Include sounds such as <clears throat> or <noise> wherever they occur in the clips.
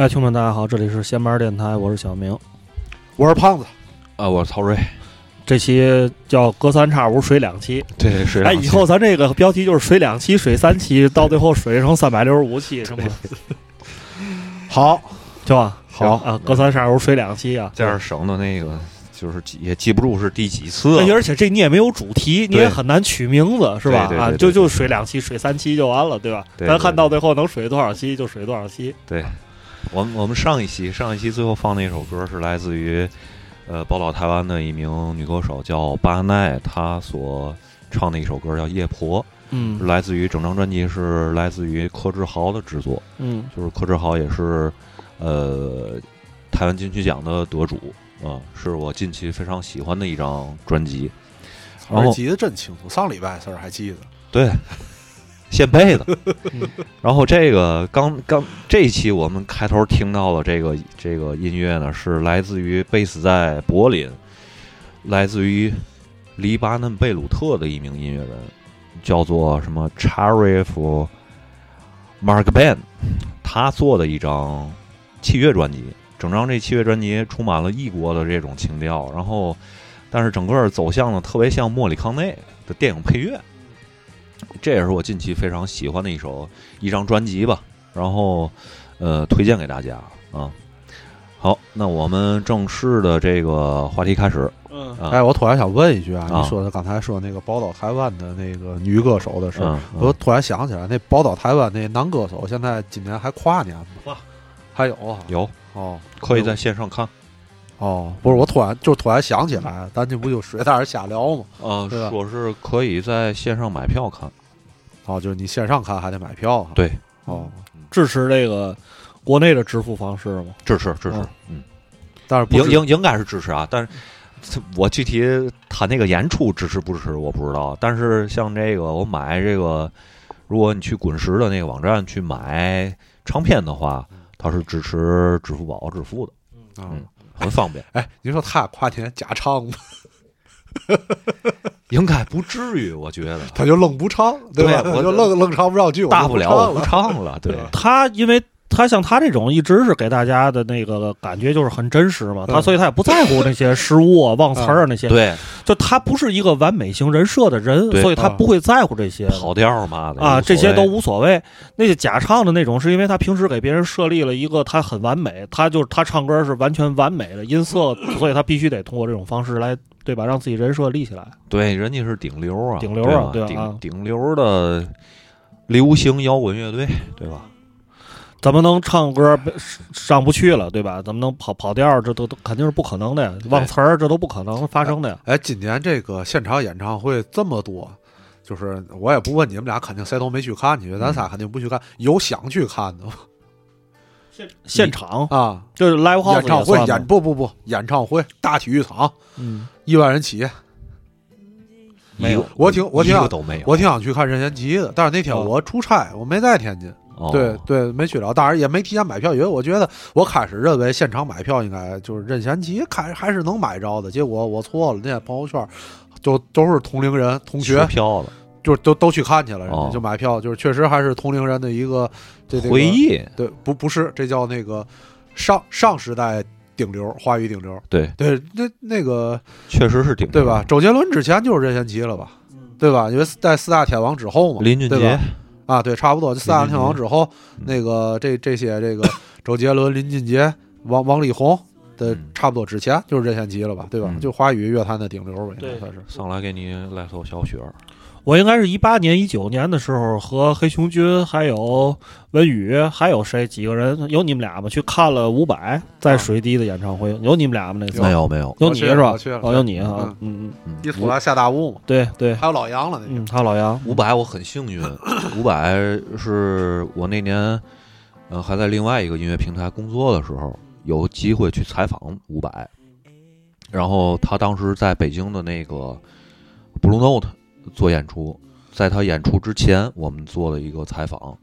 哎，听众们，大家好，这里是闲班电台，我是小明。我是胖子，啊，我是曹睿，这期叫隔三差五水两期，对，水哎，两期以后咱这个标题就是水两期、水三期，到最后水成三百六十五期，是吗？<laughs> 好，<laughs> 行吧？好啊，隔三差五水两期啊。这样省的那个就是记也记不住是第几次而且这你也没有主题，你也很难取名字，是吧？啊，对对对对就就水两期、水三期就完了，对吧？对对咱看到最后能水多少期就水多少期。对，我们我们上一期上一期最后放那首歌是来自于呃宝岛台湾的一名女歌手叫巴奈，她所唱的一首歌叫《夜婆》，嗯来自于整张专辑是来自于柯志豪的制作，嗯就是柯志豪也是呃台湾金曲奖的得主啊、是我近期非常喜欢的一张专辑。然后我记得真清楚，上礼拜的事儿还记得。对，现配的嗯。然后这个刚刚这一期我们开头听到的这个这个音乐呢，是来自于贝斯在柏林，来自于黎巴嫩贝鲁特的一名音乐人，叫做什么 Charif Mark Ben，他做的一张器乐专辑。整张这器乐专辑充满了异国的这种情调，然后，但是整个走向呢特别像莫里康内的电影配乐，这也是我近期非常喜欢的一首一张专辑吧。然后，呃，推荐给大家啊。好，那我们正式的这个话题开始嗯啊。哎，我突然想问一句啊，啊你说的刚才说那个宝岛台湾的那个女歌手的事儿，嗯，嗯我突然想起来，那宝岛台湾那男歌手现在今年还跨年吗？哇还有啊？有哦，可以在线上看哦，不是，我突然就突然想起来，咱这不就水在这儿瞎聊吗？啊，对吧说是可以在线上买票看。哦，就是你线上看还得买票哈。对，哦，支持这个国内的支付方式吗？支持支持哦，嗯，但是不应应应该是支持啊，但是我具体他那个演出支持不支持我不知道。但是像这个我买这个，如果你去滚石的那个网站去买唱片的话，它是支持支付宝支付的，啊嗯很方便。哎，你说他跨年假唱吗？<laughs> 应该不至于，我觉得他就愣不唱，对吧？对我就愣愣唱不上去，我大不了我不。唱了。对，他因为他像他这种一直是给大家的那个感觉就是很真实嘛，嗯他所以他也不在乎那些失误啊、忘词儿啊那些，对，就他不是一个完美型人设的人，所以他不会在乎这些。跑调嘛的啊，这些都无无所谓。那些假唱的那种，是因为他平时给别人设立了一个他很完美，他就是他唱歌是完全完美的音色，所以他必须得通过这种方式来，对吧？让自己人设立起来。对，人家是顶流啊，顶流对吧啊对顶顶流的流行摇滚乐队，对吧？怎么能唱歌上不去了，对吧？怎么能跑跑调？这都都肯定是不可能的呀，忘词儿这都不可能发生的呀。哎，今年这个现场演唱会这么多，就是我也不问你们俩，肯定谁都没去看去，咱仨肯定不去看。有想去看的吗现现场啊？就是 live house 演唱会演不不不演唱会大体育场嗯，一万人起，没有我挺我挺想都没有。我挺想去看任贤齐的，但是那天哦我出差，我没在天津。哦对对，没去了，当然也没提前买票，因为我觉得我开始认为现场买票应该就是任贤齐开还是能买着的，结果我错了。那天朋友圈就都是同龄人同学吃，票了，就都都去看去了，人哦家就买票，就是确实还是同龄人的一个这这个回忆，对，不不是，这叫那个上上时代顶流，华语顶流。对，对，那那个确实是顶流对吧？？周杰伦之前就是任贤齐了吧？对吧？因为在四大天王之后嘛，林俊杰对吧？啊，对，差不多。就四大天王之后，嗯那个这这些这个 <laughs> 周杰伦、林俊杰、王王力宏的嗯差不多之前就是任贤齐了吧？对吧？嗯就华语乐坛的顶流吧，应该算是。上来给你来首小雪儿，我应该是一八年、一九年的时候，和黑熊军还有文宇还有谁几个人，有你们俩吗？去看了伍佰在水滴的演唱会，有你们俩吗？那次？没有没有，有你是吧？我去了？哦，有你啊嗯，嗯嗯，嗯。一出来下大雾嘛，对对，还有老杨了。嗯，还有老杨，伍佰我很幸运，伍佰是我那年呃还在另外一个音乐平台工作的时候，有机会去采访伍佰，然后他当时在北京的那个 Blue Note 做演出，在他演出之前，我们做了一个采访，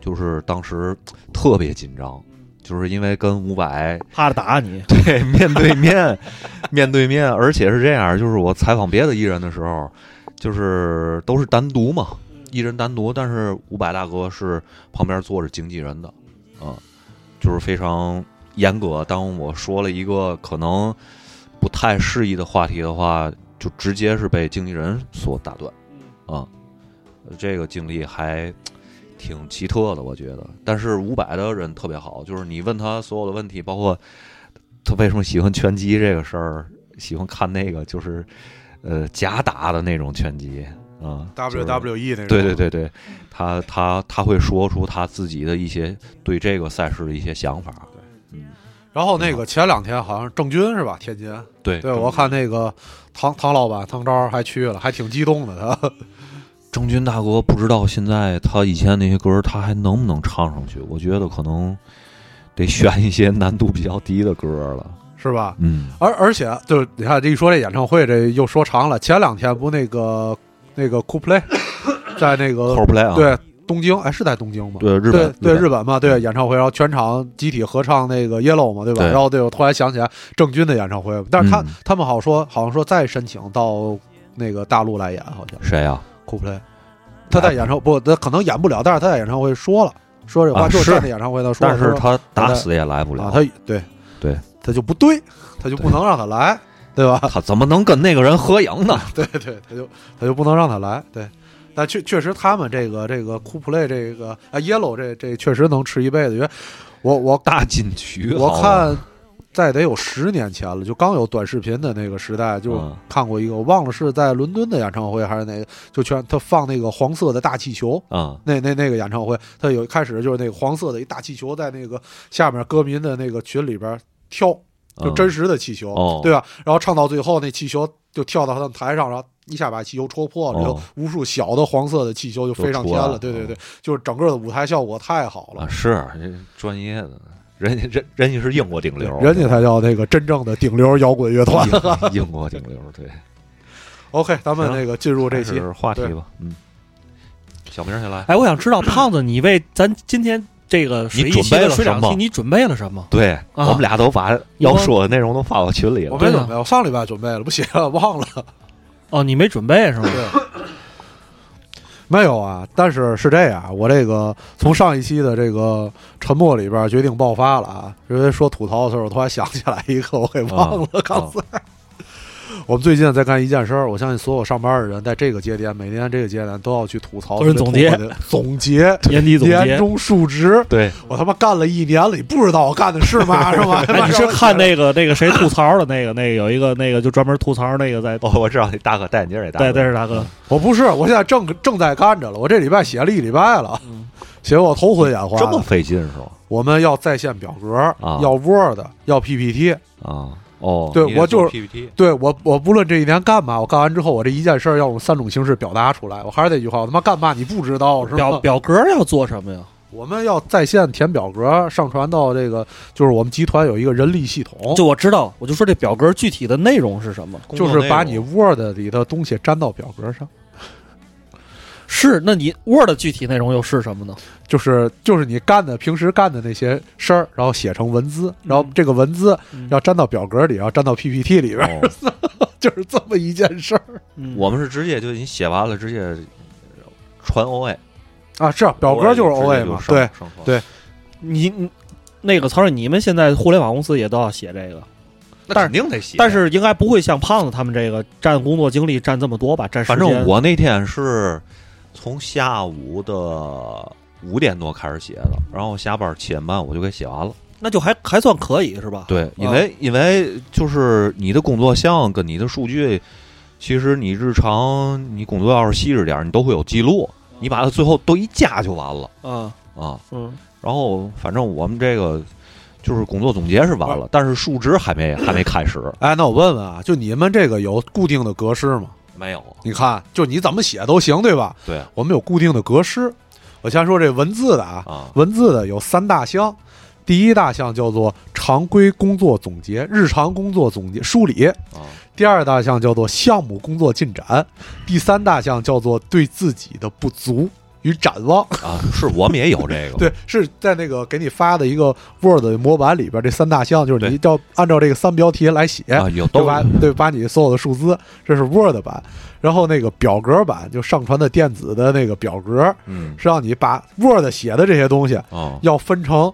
就是当时特别紧张。就是因为跟伍佰怕着打你，对面对面，<laughs> 面对面，而且是这样，就是我采访别的艺人的时候，就是都是单独嘛，艺人单独，但是伍佰大哥是旁边坐着经纪人的，啊，就是非常严格。当我说了一个可能不太适宜的话题的话，就直接是被经纪人所打断。啊，这个经历还挺奇特的，我觉得。但是伍佰的人特别好，就是你问他所有的问题，包括他为什么喜欢拳击这个事儿，喜欢看那个就是呃假打的那种拳击啊。就是 WWE 那种，对对对对，他他他会说出他自己的一些对这个赛事的一些想法。嗯，然后那个前两天好像郑钧是吧？天津，对对我看那个唐唐老板唐昭还去了，还挺激动的他。郑钧大哥不知道现在他以前那些歌他还能不能唱上去？我觉得可能得选一些难度比较低的歌了。是吧？嗯，而而且就是你看这一说这演唱会，这又说长了。前两天不那个那个 Coldplay 在那个 Coldplay 啊，对东京，哎是在东京吗？对日对本日对日本嘛，对演唱会，然后全场集体合唱那个 Yellow 嘛，对吧？对然后对我突然想起来郑钧的演唱会，但是他、嗯他们好说好像说再申请到那个大陆来演，好像谁呀？Coldplay，他在演唱不，他可能演不了，但是他在演唱会说了说这话，啊就是在演唱会他说了，但是他打死也来不了。啊，他对对，他就不对，他就不能让他来，对吧？他怎么能跟那个人合影呢？<laughs> 对对，他就他就不能让他来，对。但确确实，他们这个这个酷 play 这个啊 yellow 这这确实能吃一辈子。因为我我大金曲，我看在得有十年前了，就刚有短视频的那个时代，就嗯看过一个，我忘了是在伦敦的演唱会还是哪个，就全他放那个黄色的大气球，啊那那那个演唱会，他有开始就是那个黄色的一大气球在那个下面歌迷的那个群里边跳，就嗯真实的气球，哦对吧？然后唱到最后，那气球就跳到他们台上，然后一下把气球戳破了，哦然后无数小的黄色的气球就飞上天了。对对对，就是整个的舞台效果太好了啊，，是人专业的，人家人人家是英国顶流，人家才叫那个真正的顶流摇滚乐团。英 <laughs> 英国顶流，对。OK，咱们那个进入这期话题吧，嗯。小明先来，哎，我想知道 <clears throat> 胖子，你为咱今天这个水水两期，了什么你准备了什么？对啊我们俩都把要说的内容都发到群里了。我没准备，我上礼拜准备了，不写了忘了。哦，你没准备是吗？对，没有啊，但是是这样，我这个从上一期的这个沉默里边决定爆发了啊，因为说吐槽的时候，我突然想起来一个，我给忘了，刚才。我们最近在干一件事儿，我相信所有上班的人在这个节点，每年这个节点都要去吐槽，总结总结 <laughs> 年底总结。年终述职。对，我他妈干了一年了，你不知道我干的是嘛 <laughs> 是吗？哎，你是看那个那个谁吐槽的那个那个有一个那个就专门吐槽那个在 <laughs> 哦，我知道那大哥戴眼镜儿那大哥，对对是大哥，我不是，我现在正正在干着了，我这礼拜写了一礼拜了，嗯写我头昏眼花。这么费劲是吧？我们要在线表格，啊要 Word，要 PPT。啊，哦，对我就是 PPT，对我，我不论这一年干嘛，我干完之后，我这一件事儿要用三种形式表达出来。我还是那句话，我他妈干嘛你不知道是表吧？表表格要做什么呀？<laughs> 我们要在线填表格，上传到这个，就是我们集团有一个人力系统，就我知道，我就说这表格具体的内容是什么？就是把你 Word 里的东西粘到表格上。是，那你 Word 具体内容又是什么呢？就是就是你干的平时干的那些事儿，然后写成文字，然后这个文字嗯要粘到表格里，然后粘到 PPT 里边，哦 <laughs> 就是这么一件事儿嗯我们是直接就你写完了，直接传 OA，啊。是啊表格就是 OA 嘛，对，，对你你那个曹睿，你们现在互联网公司也都要写这个，那但是肯定得写。但是应该不会像胖子他们这个占工作精力占这么多吧？占时反。正我那天是从下午的五点多开始写的，然后下班七点半我就给写完了。那就还还算可以是吧？对，因为、因为就是你的工作项跟你的数据，其实你日常你工作要是细致点儿，你都会有记录，你把它最后都一加就完了啊啊。嗯，然后反正我们这个就是工作总结是完了，但是数值还没还没开始，哎，那我问问啊，就你们这个有固定的格式吗？没有。你看，就你怎么写都行，对吧？对我们有固定的格式。我先说这文字的啊，啊，文字的有三大项，第一大项叫做常规工作总结、日常工作总结梳理；啊第二大项叫做项目工作进展；第三大项叫做对自己的不足与展望。啊，是我们也有这个。<laughs> 对，是在那个给你发的一个 Word 模板里边，这三大项就是你要按照这个三标题来写。啊，有对都把对把你所有的数字，这是 Word 版，然后那个表格版就上传的电子的那个表格，嗯是让你把 Word 写的这些东西哦要分成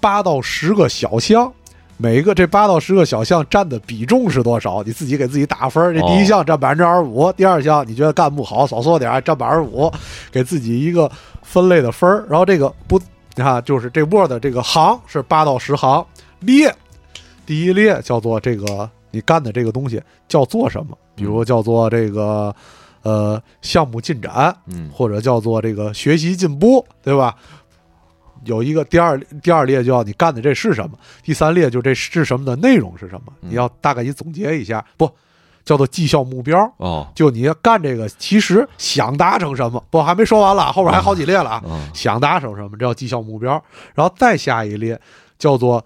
八到十个小项。每一个这八到十个小项占的比重是多少？你自己给自己打分儿。这第一哦项占百分之二十五，第二项你觉得干不好，少做点儿，占百分之五，给自己一个分类的分儿。然后这个不，你看就是这波的这个行是八到十行列，第一列叫做这个你干的这个东西叫做什么？比如叫做这个呃项目进展，嗯或者叫做这个学习进步，对吧？有一个第二第二列就要你干的这是什么，第三列就这是什么的内容是什么，嗯你要大概你总结一下，不叫做绩效目标。哦就你要干这个，其实想达成什么？不，还没说完了，后边还好几列了啊。嗯想达成什么，这叫绩效目标。然后再下一列叫做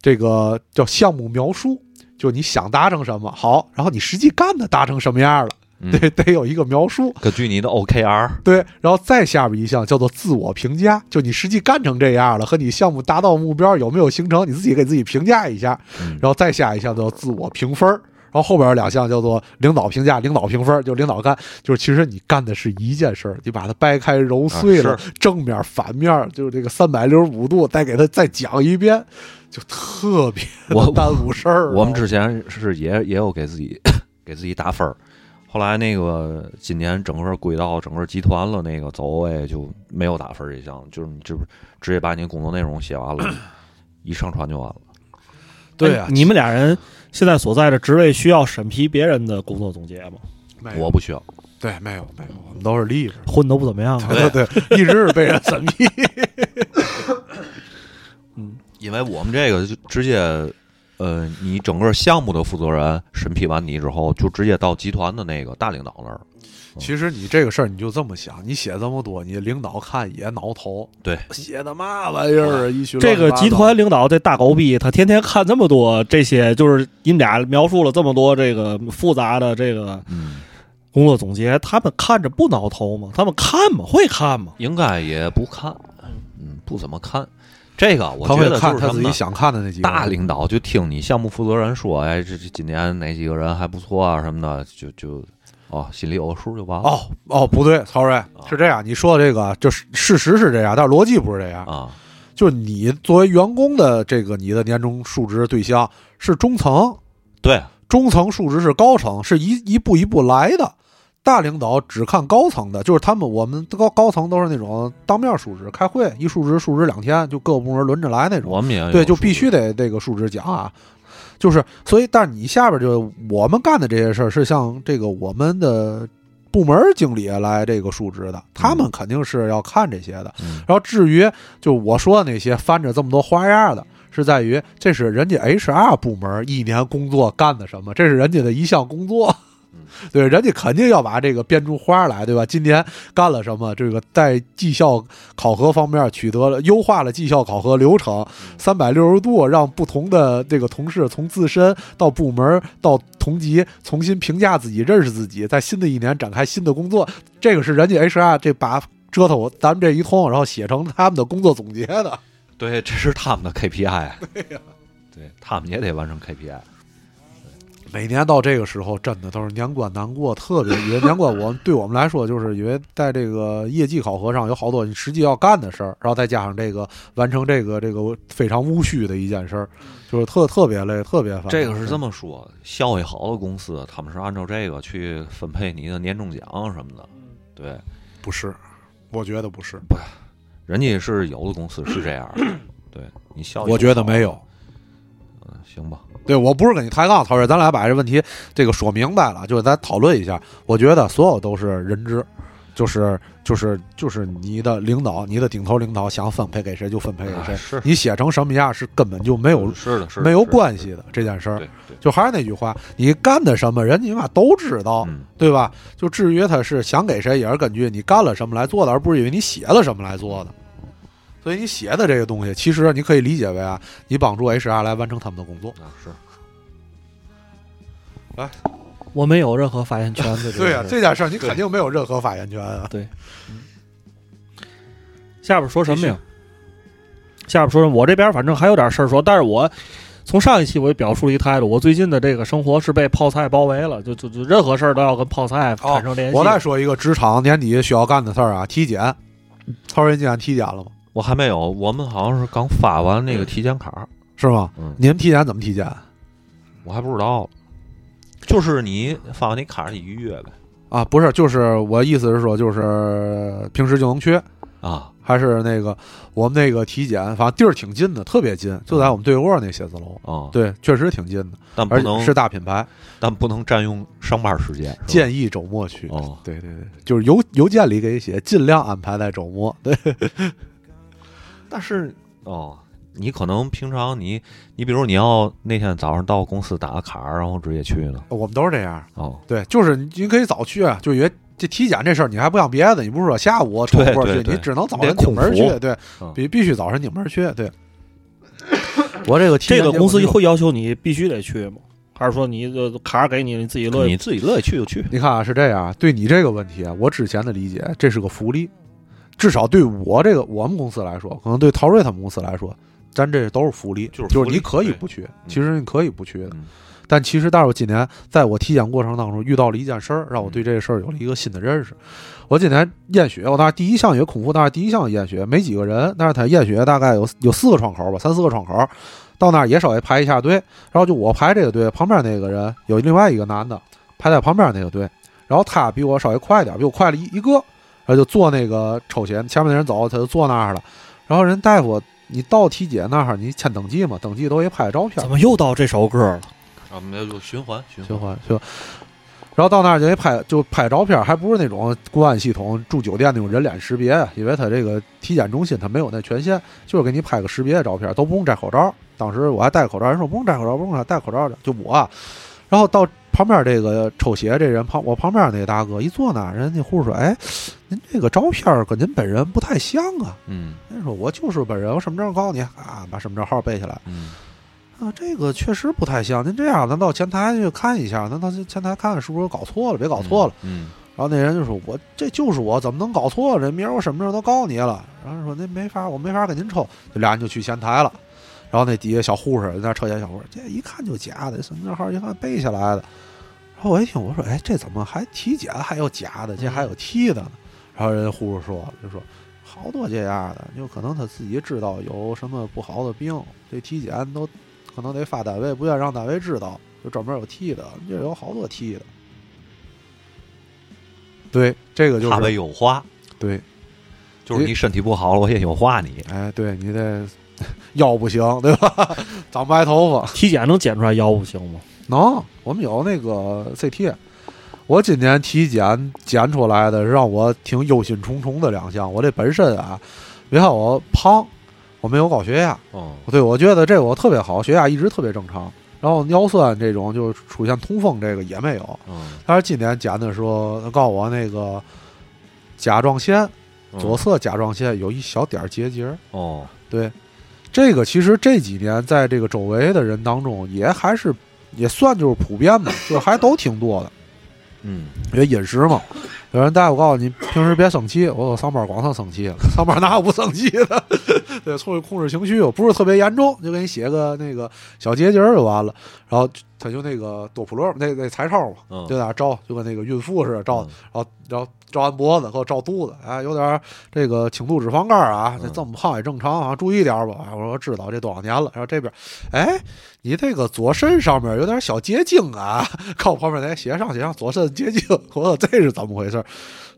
这个叫项目描述，就你想达成什么好，然后你实际干的达成什么样了，嗯对，得有一个描述。根据你的 OKR，对，然后再下边一项叫做自我评价，就你实际干成这样了，和你项目达到目标有没有形成，你自己给自己评价一下。嗯然后再下一项叫自我评分儿然后后边有两项叫做领导评价、领导评分儿就领导干，就是其实你干的是一件事儿，你把它掰开揉碎了，啊正面、反面，就是这个三百六十五度，再给他再讲一遍，就特别耽误事儿。我们之前是也也有给自己 <coughs> 给自己打分儿，后来那个今年整个轨道整个集团了，那个走 OA 就没有打分儿这项，就是你这不直接把你工作内容写完了，<clears throat> 一上传就完了。对啊哎，你们俩人现在所在的职位需要审批别人的工作总结吗？我不需要，对没有没有，我们都是立着。混都不怎么样对对，一直是被人审批。<laughs> <laughs> 嗯因为我们这个就直接，呃，你整个项目的负责人审批完你之后，就直接到集团的那个大领导那儿。其实你这个事儿你就这么想，你写这么多，你领导看也挠头。对，写的嘛玩意儿啊？一群这个集团领导这大狗逼，他天天看这么多这些，就是你们俩描述了这么多这个复杂的这个嗯，工作总结，他们看着不挠头吗？他们看吗？会看吗？应该也不看，嗯，不怎么看。这个我他觉得看他自己？想看的那几个大领导就听你项目负责人说，哎，这这今年哪几个人还不错啊什么的，就就哦，心里有个数就完了。哦哦，不对，曹瑞是这样，你说的这个就是事实是这样，但是逻辑不是这样。啊，就是你作为员工的这个你的年终述职对象是中层，对，中层述职是高层，是一一步一步来的。大领导只看高层的，就是他们我们高高层都是那种当面述职，开会一述职述职两天，就各个部门轮着来那种。我们也有对，就必须得这个述职讲啊。就是，所以，但是你下边就我们干的这些事儿，是像这个我们的部门经理来这个述职的，他们肯定是要看这些的。嗯然后至于就我说的那些翻着这么多花样的，是在于这是人家 HR 部门一年工作干的什么，这是人家的一项工作。对，人家肯定要把这个编出花来，对吧？今年干了什么？这个在绩效考核方面取得了优化了绩效考核流程，三百六十度让不同的这个同事从自身到部门到同级重新评价自己、认识自己，在新的一年展开新的工作。这个是人家 HR 这把折腾咱们这一通，然后写成他们的工作总结的。对，这是他们的 KPI。对呀、对他们也得完成 KPI。每年到这个时候，真的都是年关难过，特别因为年关我们对我们来说，就是因为在这个业绩考核上有好多你实际要干的事儿，然后再加上这个完成这个这个非常务虚的一件事儿，就是特特别累，特别烦。这个是这么说，效益好的公司，他们是按照这个去分配你的年终奖什么的。对，不是？我觉得不是，不人家是有的公司是这样的。对你效益，我觉得没有。。嗯，行吧。对我不是跟你抬杠，曹瑞，咱俩把这问题这个说明白了，就是咱讨论一下。我觉得所有都是人知，就是就是就是你的领导，你的顶头领导想分配给谁就分配给谁，啊是你写成什么样是根本就没有是的，是的没有关系的这件事儿。就还是那句话，你干的什么，人家妈都知道，嗯，对吧？就至于他是想给谁，也是根据你干了什么来做的，而不是因为你写了什么来做的。所以你写的这个东西，其实你可以理解为啊，你帮助 HR 来完成他们的工作。啊是。来我没有任何发言权的。对呀、呀、这件事儿你肯定没有任何发言权啊。对下边说什么呀？下边说什么？我这边反正还有点事儿说，但是我从上一期我也表述了一态度，我最近的这个生活是被泡菜包围了，就就就任何事儿都要跟泡菜产生联系。我再说一个职场年底需要干的事儿啊，体检。超人今天体检了吗？我还没有，我们好像是刚发完那个体检卡，是吗？嗯，你们体检怎么体检我还不知道，就是你发完那卡你预约呗，啊？不是，就是我意思是说，就是平时就能去，啊，还是那个我们那个体检，反正地儿挺近的，特别近，就在我们对过那写字楼。啊，，对，确实挺近的，但不能是大品牌，但不能占用上班时间，建议周末去。哦，对对对，就是邮邮件里给写，尽量安排在周末。对，但是哦，你可能平常你你比如你要那天早上到公司打个卡，然后直接去呢，我们都是这样。哦，对，就是你你可以早去，啊，就因为这体检这事儿，你还不像别的，你不是说下午抽空去，你只能早得晨拧门去，对嗯，必必须早晨拧门去，对。我这个这个公司会要求你必须得去吗？还是说你的卡给你，你自己乐意？你自己乐意去就去，你看啊，是这样，对你这个问题啊，我之前的理解，这是个福利，至少对我这个我们公司来说，可能对陶瑞他们公司来说，咱这都是福利，就是就是你可以不去，其实你可以不去的。嗯但其实，但是我今年在我体检过程当中遇到了一件事儿，让我对这个事儿有了一个新的认识。我今年验血，我那儿第一项也空腹，那儿第一项验血，没几个人，但是他验血大概有有四个窗口吧，三四个窗口，到那儿也稍微排一下队，然后就我排这个队，旁边那个人有另外一个男的排在旁边那个队，然后他比我稍微快点，比我快了一一个，然后就坐那个抽血，前面那人走，他就坐那儿了，然后人大夫。你到体检那儿，你签登记嘛？登记都得拍照片怎。么又到这首歌了？啊，没有就循环循环循环就，然后到那儿就得拍，就拍照片，还不是那种公安系统住酒店那种人脸识别，因为他这个体检中心他没有那权限，就是给你拍个识别的照片，都不用摘口罩。当时我还戴口罩，人说不用摘口罩，不用戴口罩的，就我啊。然后到旁边这个抽血这人旁，我旁边那个大哥一坐那儿，人家护士说：“哎，您这个照片跟您本人不太像啊。嗯”您说：“我就是本人，我身份证告诉你啊，把身份证号背下来。”嗯啊，这个确实不太像。您这样，咱到前台去看一下，咱到前台看看是不是搞错了，别搞错了。嗯，然后那人就说：“我这就是我，怎么能搞错了？这明儿我身份证都告诉你了。”然后说：“那没法，我没法给您抽。”这俩人就去前台了。然后那底下小护士在那车间，小护士这一看就假的，身份证号一看背下来的。然后我一听，我说：“哎，这怎么还体检还有假的？这还有替的呢？”然后人家护士说：“就说好多这样的，有可能他自己知道有什么不好的病，这体检都可能得发单位，不愿让单位知道，就专门有替的，这有好多替的。”对，这个就怕被是优化，对，就是你身体不好了，我也优化你，哎，对你得 <laughs> 腰不行，对吧？<laughs> 长白头发体检能检出来腰不行吗？能，我们有那个 CT。我今年体检检出来的让我挺忧心忡忡的两项。我这本身啊，别看我胖，我没有高血压，哦，对我觉得这我特别好，血压一直特别正常。然后尿酸这种就出现痛风这个也没有。嗯，但是今年检的时候，他告诉我那个甲状腺嗯左侧甲状腺有一小点儿结节儿。哦，对，这个其实这几年在这个周围的人当中也还是也算就是普遍吧，就还都挺多的。嗯，因为饮食嘛，有人大夫告诉你平时别生气，我说上班光剩生气了，<laughs> 上班哪有不生气的？<laughs> 对，出去控制情绪，不是特别严重，就给你写个那个小结节就完了。然后他就那个多普勒那那彩超嘛，嗯就在那照，就跟那个孕妇似的照，嗯然后然后照完脖子，给我照肚子，哎，有点儿这个轻度脂肪肝啊，这嗯这么胖也正常啊，注意点儿吧。哎我说知道，这多少年了。然后这边，哎，你这个左肾上面有点小结晶啊，靠旁边那写上写上左肾结晶，我说这是怎么回事？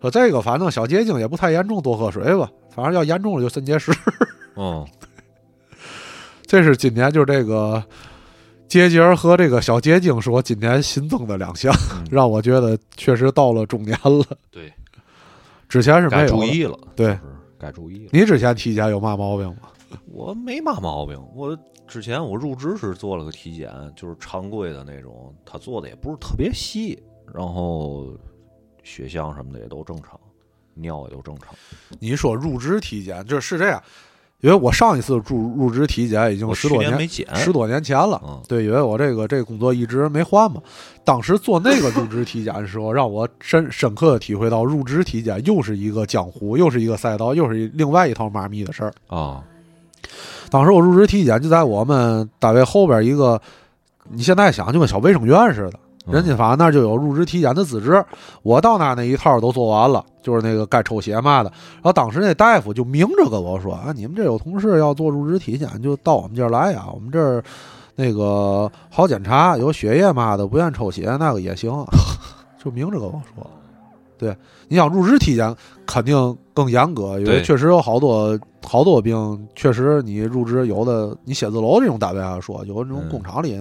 说这个反正小结晶也不太严重，多喝水吧。反正要严重了就肾结石。<laughs> 嗯，这是今年就是这个结节儿和这个小结晶是我今年新增的两项，嗯 <laughs> 让我觉得确实到了中年了。对，之前是没该有的。注意了，对该注意了。你之前体检有嘛毛病吗？我没嘛毛病，我之前我入职时做了个体检，就是常规的那种，他做的也不是特别细，然后血项什么的也都正常，尿也都正常。你说入职体检，这是这样，因为我上一次入入职体检已经十多年十多年前了。嗯对，因为我这个这个工作一直没换嘛。当时做那个入职体检的时候，<laughs> 让我深深刻的体会到，入职体检又是一个江湖，又是一个赛道，又是一另外一套妈咪的事儿。啊，当时我入职体检就在我们单位后边一个，你现在想就跟小卫生院似的，嗯人家反正那儿就有入职体检的资质。我到那儿那一套都做完了，就是那个该抽血嘛的。然后当时那大夫就明着跟我说啊，你们这有同事要做入职体检，就到我们这儿来呀，我们这儿那个好检查，有血液嘛的，不愿抽血那个也行，<laughs> 就明着跟我说。对，你想入职体检肯定更严格，因为确实有好多好多病，确实你入职有的你写字楼这种单位来说，有的那种嗯工厂里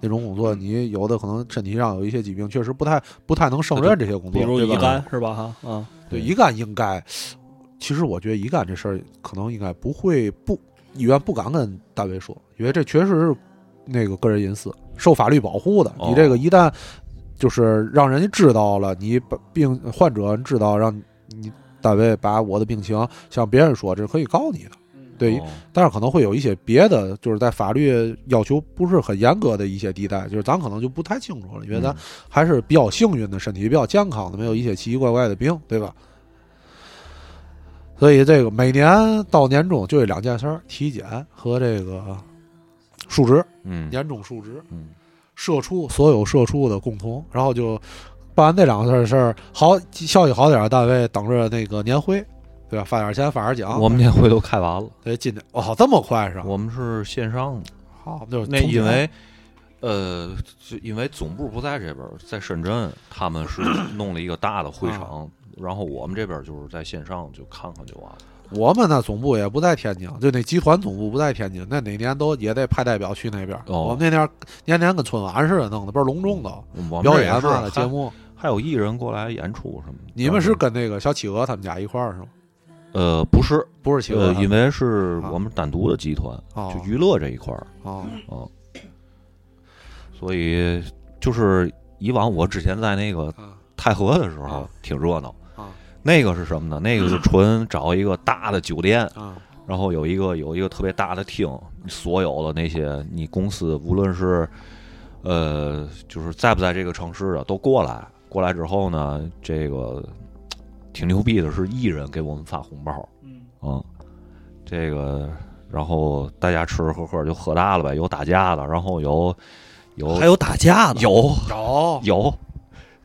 那种工作，你有的可能身体上有一些疾病，确实不太不太能胜任这些工作，比如乙？肝是吧？哈，啊，对乙肝应该，其实我觉得乙肝这事儿可能应该不会不医院不敢跟单位说，因为这确实是那个个人隐私，受法律保护的。哦你这个一旦就是让人家知道了，你把病患者知道，让你单位把我的病情向别人说，这是可以告你的。对，哦。但是可能会有一些别的，就是在法律要求不是很严格的一些地带，就是咱可能就不太清楚了，因为咱嗯还是比较幸运的，身体比较健康的，没有一些奇奇怪怪的病，对吧？所以这个每年到年终就这两件事儿：体检和这个数值，嗯。年终数值，嗯。社畜所有社畜的共同，然后就办完这两个事儿好效益好点儿的单位等着那个年会，对吧？发点钱，发点奖。我们年会都开完了，对今年哦，这么快是吧？我们是线上的。好，就是那因为呃，就因为总部不在这边，在深圳，他们是 <coughs> 弄了一个大的会场，然后我们这边就是在线上就看看就完了。我们那总部也不在天津，就那集团总部不在天津，那哪年都也得派代表去那边。哦我们那年年年跟春晚似的弄的，倍儿隆重的表演嘛的节还目。还有艺人过来演出什么的。你们是跟那个小企鹅他们家一块儿是吗？呃不是不是企鹅呃，因为是啊我们单独的集团，哦就娱乐这一块儿，哦嗯，所以就是以往我之前在那个啊太和的时候啊挺热闹。啊那个是什么呢？那个是纯找一个大的酒店，啊然后有一个有一个特别大的厅，所有的那些你公司无论是呃就是在不在这个城市的都过来，过来之后呢，这个挺牛逼的是艺人给我们发红包，嗯嗯，这个然后大家吃吃喝喝就喝大了呗，有打架的，然后有有还有打架的，有有有，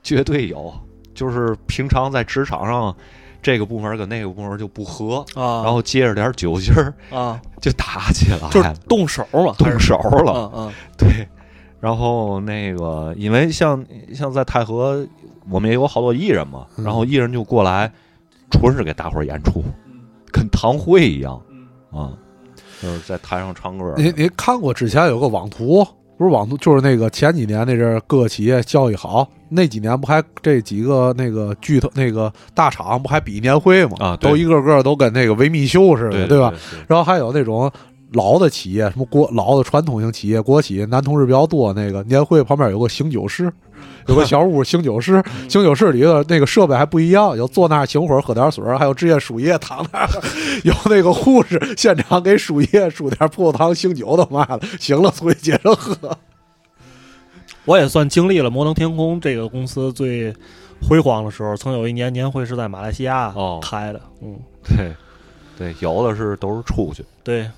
绝对有，就是平常在职场上。这个部门跟那个部门就不和，啊，然后接着点酒劲儿啊，就打起来了，就是动手嘛，动手了。嗯嗯对，然后那个，因为像像在太和，我们也有好多艺人嘛，嗯然后艺人就过来，纯是给大伙儿演出，跟堂会一样啊，就是在台上唱歌。你你看过之前有个网图，不是网图，就是那个前几年那阵儿各个企业效益好，那几年不还这几个那个巨头那个大厂不还比年会嘛？啊都一个个都跟那个维密秀似的，对吧？？对然后还有那种老的企业，什么国老的传统型企业、国企，男同事比较多，那个年会旁边有个醒酒室，<laughs> 有个小屋醒酒室，醒酒室里的那个设备还不一样，有坐那儿醒会儿喝点水儿，还有职业输液躺那儿，<laughs> 有那个护士现场给输液输点葡萄糖醒酒的嘛的，醒了出去接着喝。<laughs> 我也算经历了摩登天空这个公司最辉煌的时候。曾有一年年会是在马来西亚哦开的，嗯，对对，有的是都是出去。对，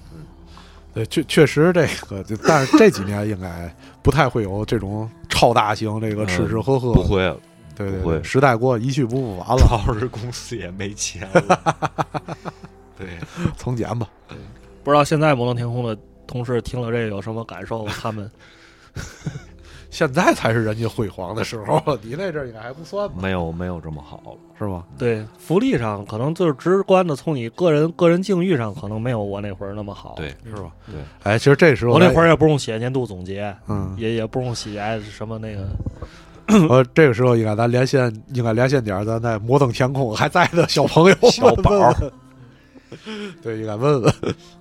对，确确实这个，就但是这几年应该不太会有这种超大型这个吃吃喝喝。不会了，对对不会对，时代过一去不复返了，主要是公司也没钱了。<laughs> 对，从简吧。不知道现在摩登天空的同事听了这个有什么感受？他们 <laughs> 现在才是人家辉煌的时候，<laughs> 你那阵儿应该还不算吧？没有没有这么好了。是吧？对福利上可能就是直观的，从你个人个人境遇上，可能没有我那会儿那么好。对，是吧？对，哎，其实这时候我那会儿，也不用写年度总结，嗯，也也不用写什么那个。呃，这个时候应该咱连线，应该连线点儿咱在摩登天空还在的小朋友小宝 <laughs> 对，应该问问。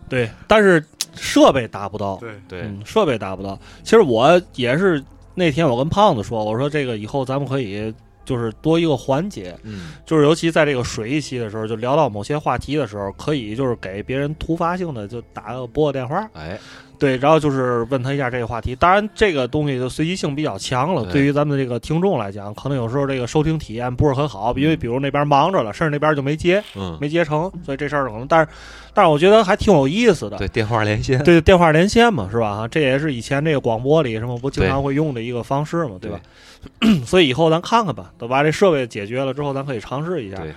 对，但是设备达不到。对，对，嗯，设备达不到。其实我也是那天我跟胖子说，我说这个以后咱们可以就是多一个环节，嗯，就是尤其在这个水一期的时候，就聊到某些话题的时候，可以就是给别人突发性的就打个拨个电话，哎，对，然后就是问他一下这个话题。当然，这个东西就随机性比较强了。对对于咱们这个听众来讲，可能有时候这个收听体验不是很好，因为比如那边忙着了，甚至那边就没接，嗯，没接成，所以这事儿可能，但是，但是我觉得还挺有意思的。对，电话连线，对，电话连线嘛，是吧？哈，这也是以前这个广播里什么不经常会用的一个方式嘛，对吧？<clears throat> 所以以后咱看看吧，等把这设备解决了之后，咱可以尝试一下。对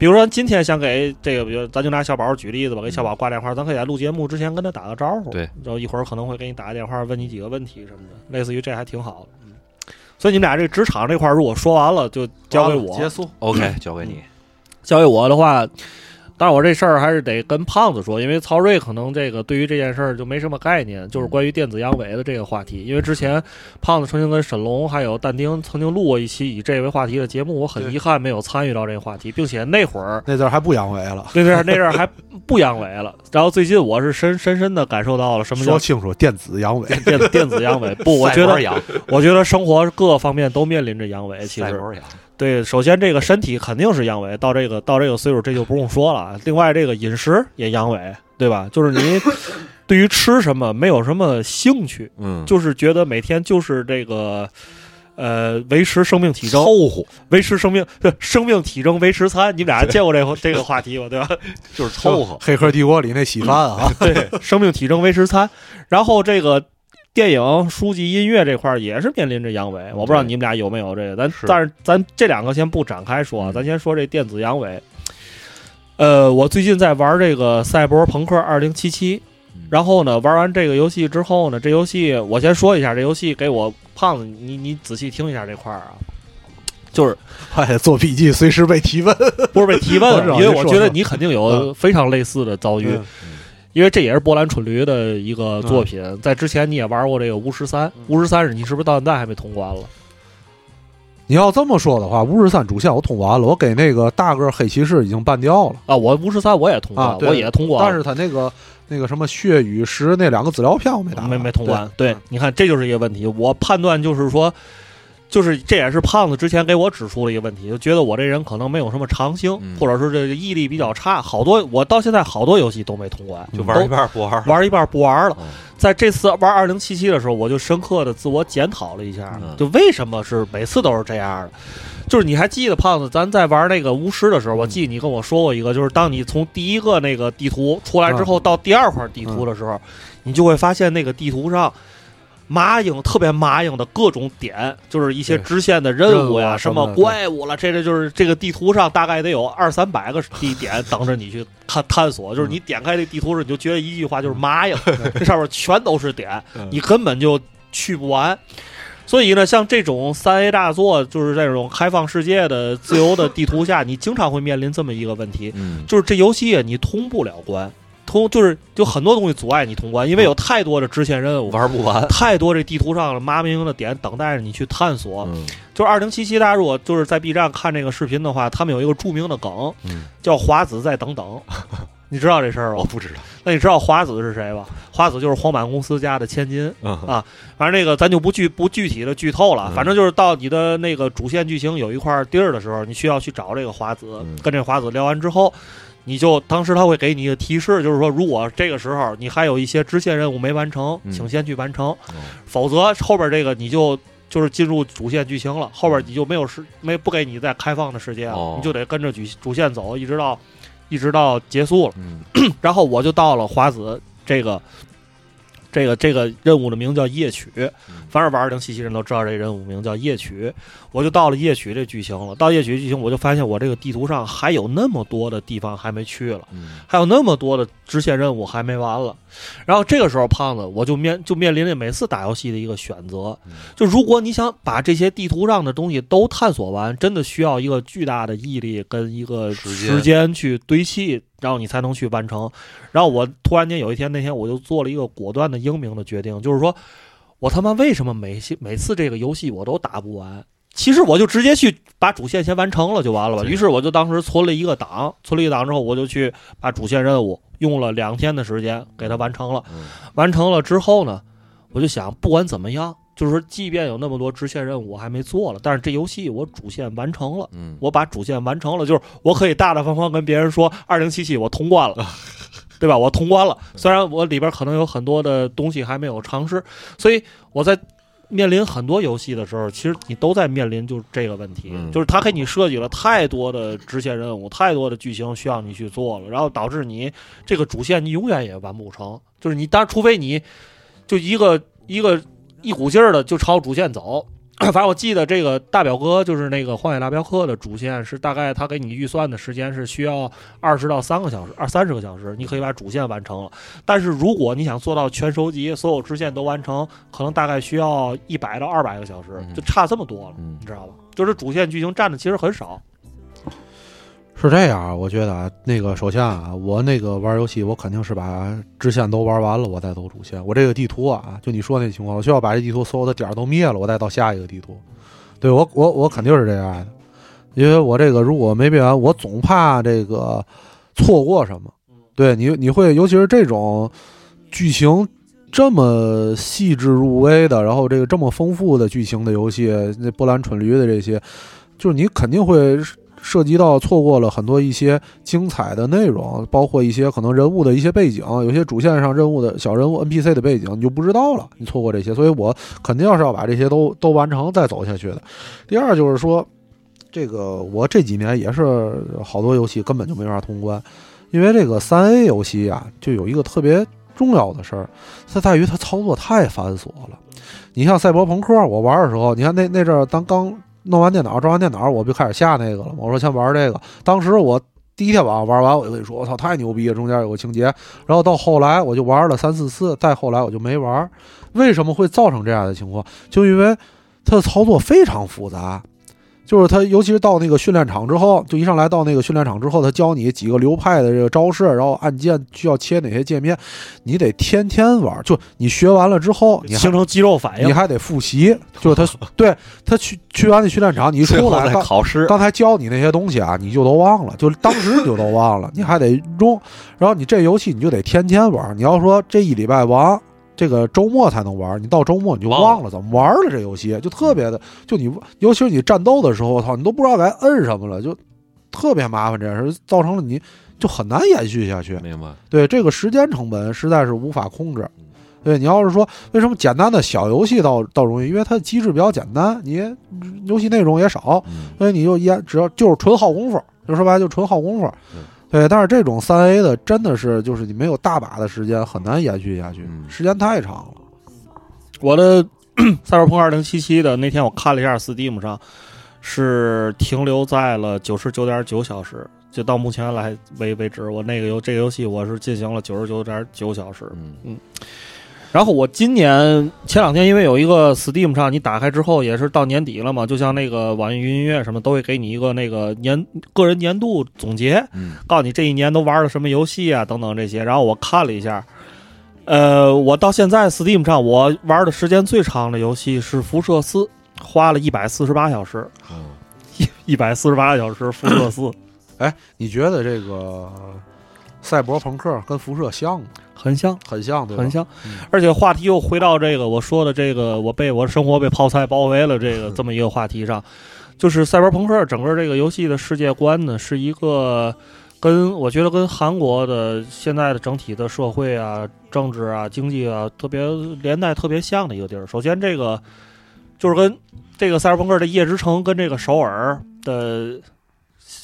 比如说今天想给这个，比如咱就拿小宝举例子吧，给小宝挂电话，咱可以在录节目之前跟他打个招呼，对，然后一会儿可能会给你打个电话，问你几个问题什么的，类似于这还挺好的。嗯，所以你们俩这职场这块儿如果说完了，就交给我，结束。OK，<clears throat> 交给你。交给我的话。但是我这事儿还是得跟胖子说，因为曹睿可能这个对于这件事儿就没什么概念，就是关于电子阳痿的这个话题。因为之前胖子曾经跟沈龙还有但丁曾经录过一期以这为话题的节目，我很遗憾没有参与到这个话题，并且那会儿那阵儿还不阳痿了，那阵儿那阵儿还不阳痿了。然后最近我是深深深的感受到了什么叫说清楚，电子阳痿。电电子阳痿。不，我觉得我觉得生活各个方面都面临着阳痿。其实对，首先这个身体肯定是阳痿，到这个到这个岁数这就不用说了。另外这个饮食也阳痿，对吧？就是你 <laughs> 对于吃什么没有什么兴趣，嗯，就是觉得每天就是这个。呃，维持生命体征，凑合，维持生命 <laughs> 生命体征维持餐，你们俩见过这个这个话题吗？对吧？就是凑合。<laughs> 黑客帝国里那稀饭啊，对，生命体征维持餐。然后这个电影、书籍、音乐这块儿也是面临着阳痿，我不知道你们俩有没有这个，咱但是咱这两个先不展开说啊，嗯。咱先说这电子阳痿。呃，我最近在玩这个《赛博朋克2077》，然后呢，玩完这个游戏之后呢，这游戏我先说一下，这游戏给我胖子，你你仔细听一下这块儿啊，就是 <laughs> 哎，做笔记随时被提问。不是被提问，<laughs> 因为我觉得你肯定有嗯。非常类似的遭遇。嗯因为这也是波兰春驴的一个作品，在之前你也玩过这个巫十三，巫十三是你是不是到现在还没通关了？你要这么说的话，巫十三主线我通完了，我给那个大个黑骑士已经办掉了，啊，我巫十三我也通关，啊我也通关了，但是他那个那个什么血与石那两个资料片我没打，没没通关。对对，你看这就是一个问题。我判断就是说，就是这也是胖子之前给我指出了一个问题，就觉得我这人可能没有什么长性，嗯或者是这个毅力比较差，好多我到现在好多游戏都没通关，就玩一半不玩了。玩一半不玩了。嗯在这次玩二零七七的时候，我就深刻的自我检讨了一下，嗯就为什么是每次都是这样的。就是你还记得胖子，咱在玩那个巫师的时候，我记得你跟我说过一个，就是当你从第一个那个地图出来之后，到第二块地图的时候，你就会发现那个地图上。麻鹰特别麻鹰的各种点，就是一些对支线的任务呀，什么怪物了，这个就是这个地图上大概得有二三百个地点 <laughs> 等着你去探探索。就是你点开这地图时，你就觉得一句话就是麻鹰，<laughs> 这上面全都是点，你根本就去不完。所以呢，像这种三 A 大作，就是这种开放世界的自由的地图下，你经常会面临这么一个问题，嗯，就是这游戏啊你通不了关，通就是就很多东西阻碍你通关，因为有太多的支线任务。玩不完。太多这地图上的麻明的点等待着你去探索。嗯就是二零七七，大家如果就是在 B 站看这个视频的话，他们有一个著名的梗，嗯，叫华子再等等。<laughs> 你知道这事儿吗？我不知道。那你知道华子是谁吧？华子就是黄板公司家的千金。嗯啊反正那个咱就不具不具体的剧透了，嗯反正就是到你的那个主线剧情有一块地儿的时候，你需要去找这个华子，嗯跟这华子聊完之后，你就当时他会给你一个提示，就是说如果这个时候你还有一些支线任务没完成，嗯请先去完成，哦否则后边这个你就。就是进入主线剧情了，后边你就没有时没不给你再开放的时间了，哦你就得跟着主主线走，一直到一直到结束了。嗯 <coughs> 然后我就到了华子这个这个这个任务的名叫夜曲，凡是玩二零七七人都知道这人物名叫夜曲。我就到了夜曲这剧情了，到夜曲剧情我就发现我这个地图上还有那么多的地方还没去了，嗯还有那么多的支线任务还没完了。然后这个时候，胖子我就面就面临着每次打游戏的一个选择，就如果你想把这些地图上的东西都探索完，真的需要一个巨大的毅力跟一个时间去堆砌，然后你才能去完成。然后我突然间有一天，那天我就做了一个果断的英明的决定，就是说我他妈为什么每次每次这个游戏我都打不完？其实我就直接去把主线先完成了就完了吧。于是我就当时存了一个档，存了一个档之后，我就去把主线任务用了两天的时间给它完成了。嗯完成了之后呢，我就想，不管怎么样，就是，即便有那么多支线任务我还没做了，但是这游戏我主线完成了，嗯，我把主线完成了，就是我可以大大方方跟别人说，二零七七我通关了。<laughs> 对吧？我通关了，虽然我里边可能有很多的东西还没有尝试，所以我在面临很多游戏的时候，其实你都在面临就是这个问题，嗯就是他给你设计了太多的支线任务，太多的剧情需要你去做了，然后导致你这个主线你永远也完不成。就是你，当然除非你就一个一个一股劲儿的就朝主线走，<clears throat> 反正我记得这个大表哥就是那个《荒野大镖客》的主线是大概他给你预算的时间是需要二十到三个小时，二三十个小时，你可以把主线完成了。但是如果你想做到全收集，所有支线都完成，可能大概需要一百到二百个小时，嗯就差这么多了，嗯你知道吧？就是主线剧情占的其实很少。是这样啊，我觉得啊，那个首先啊，我那个玩游戏，我肯定是把支线都玩完了，我再走主线。我这个地图啊，就你说那情况，我需要把这地图所有的点都灭了，我再到下一个地图。对我，我我肯定是这样的，因为我这个如果没灭完，我总怕这个错过什么。对你，你会尤其是这种剧情这么细致入微的，然后这个这么丰富的剧情的游戏，那波兰蠢驴的这些，就是你肯定会涉及到错过了很多一些精彩的内容，包括一些可能人物的一些背景，有些主线上任务的小人物 NPC 的背景你就不知道了，你错过这些，所以我肯定要是要把这些都都完成再走下去的。第二就是说，这个我这几年也是好多游戏根本就没法通关，因为这个三 A 游戏啊，就有一个特别重要的事儿，它在于它操作太繁琐了。你像赛博朋克，我玩的时候，你看那那阵儿，当刚弄完电脑、装完电脑，我就开始下那个了？我说先玩这个。当时我第一天晚上玩完，我就跟你说，我操，太牛逼了！中间有个情节，然后到后来我就玩了三四次，再后来我就没玩。为什么会造成这样的情况？就因为它的操作非常复杂。就是他，尤其是到那个训练场之后，就一上来到那个训练场之后，他教你几个流派的这个招式，然后按键需要切哪些界面，你得天天玩。就你学完了之后，你形成肌肉反应，你还得复习。就是他，<laughs> 对他去去完那训练场，你一出来刚考试，刚才教你那些东西啊，你就都忘了，就当时你就都忘了，你还得用。然后你这游戏你就得天天玩。你要说这一礼拜玩，这个周末才能玩，你到周末你就忘忘了怎么玩了。这游戏就特别的，就你尤其是你战斗的时候，我操，你都不知道该摁什么了，就特别麻烦。这件事造成了你就很难延续下去。明白？对这个时间成本实在是无法控制嗯。对你要是说为什么简单的小游戏倒倒容易，因为它的机制比较简单，你游戏内容也少，嗯，所以你就一只要就是纯耗功夫，就说白了就纯耗功夫嗯。对，但是这种三 A 的真的是就是你没有大把的时间，很难延续下去，嗯时间太长了。我的 <clears throat> 赛博朋克二零七七的那天我看了一下 Steam 上，是停留在了九十九点九小时，就到目前来为为止，我那个游这个游戏我是进行了九十九点九小时。嗯然后我今年前两天因为有一个 Steam 上，你打开之后也是到年底了嘛，就像那个网易云音乐什么都会给你一个那个年个人年度总结，嗯告诉你这一年都玩了什么游戏啊等等这些。然后我看了一下，呃，我到现在 Steam 上我玩的时间最长的游戏是《辐射四》，花了一百四十八小时，哦 <laughs> 一百四十八小时《辐射四》哎，你觉得这个赛博朋克跟辐射像吗？很像。很像，对吧？很像嗯，而且话题又回到这个我说的这个，我被我的生活被泡菜包围了这个这么一个话题上，就是赛博朋克整个这个游戏的世界观呢，是一个跟我觉得跟韩国的现在的整体的社会啊、政治啊、经济啊特别连带特别像的一个地儿。首先，这个就是跟这个赛博朋克的夜之城跟这个首尔的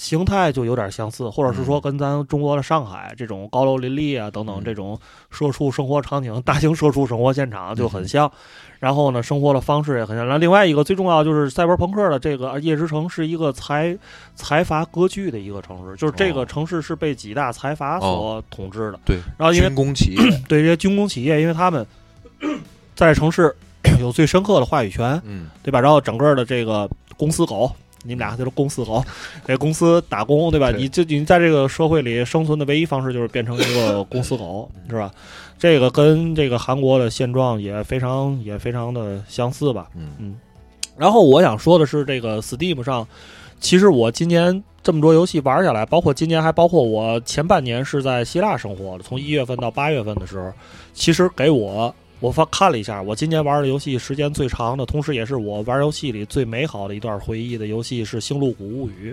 形态就有点相似，或者是说跟咱中国的上海这种高楼林立啊等等嗯这种社畜生活场景、大型社畜生活现场就很像。然后呢，生活的方式也很像。然后另外一个最重要就是赛博朋克的这个夜之城是一个财财阀割据的一个城市，就是这个哦城市是被几大财阀所统治的。对，然后因为军工企业，<clears throat> 对这些军工企业，因为他们 <clears throat> 在城市 <clears throat> 有最深刻的话语权，嗯对吧？然后整个的这个公司狗，你们俩就是公司狗，给公司打工，对吧？对你就你在这个社会里生存的唯一方式就是变成一个公司狗，是吧？这个跟这个韩国的现状也非常也非常的相似吧。嗯然后我想说的是，这个 Steam 上，其实我今年这么多游戏玩下来，包括今年还包括我前半年是在希腊生活的，从一月份到八月份的时候，其实给我我发看了一下，我今年玩的游戏时间最长的，同时也是我玩游戏里最美好的一段回忆的游戏是《星露谷物语》。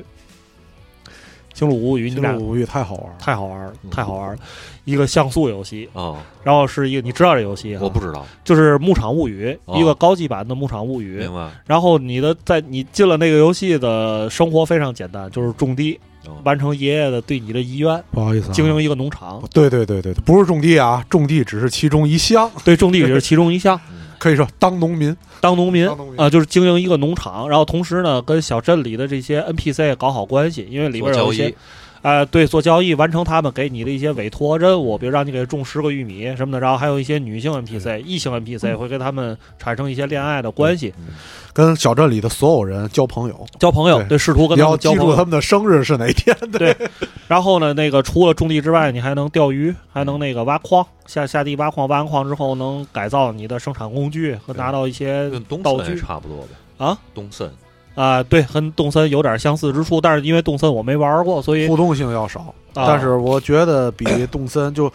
《星露谷物语》，星露谷物语太好玩了。太好玩太好玩了，一个像素游戏，啊，然后是一个你知道这游戏哈？我不知道，就是《牧场物语》，哦一个高级版的《牧场物语》明白？然后你的在你进了那个游戏的生活非常简单，就是种地，哦完成爷爷的对你的遗愿，不好意思、啊，经营一个农场。对对对对对，不是种地啊，种地只是其中一项。对，种地只是其中一项。<laughs> 可以说当农民，当农民啊、就是经营一个农场，然后同时呢，跟小镇里的这些 NPC 搞好关系，因为里边有一些易，啊、对，做交易，完成他们给你的一些委托任务，比如让你给种十个玉米什么的，然后还有一些女性 NPC、异性 NPC 会跟他们产生一些恋爱的关系，嗯跟小镇里的所有人交朋友，交朋友，对对，试图跟他你要们交朋友记住他。们的生日是哪天。对，然后呢，那个除了种地之外，你还能钓鱼，还能那个挖矿，下下地挖矿，挖完矿之后能改造你的生产工具和拿到一些道具差不多呗。啊东森啊、对，和动森有点相似之处，但是因为动森我没玩过，所以互动性要少，啊但是我觉得比动森就。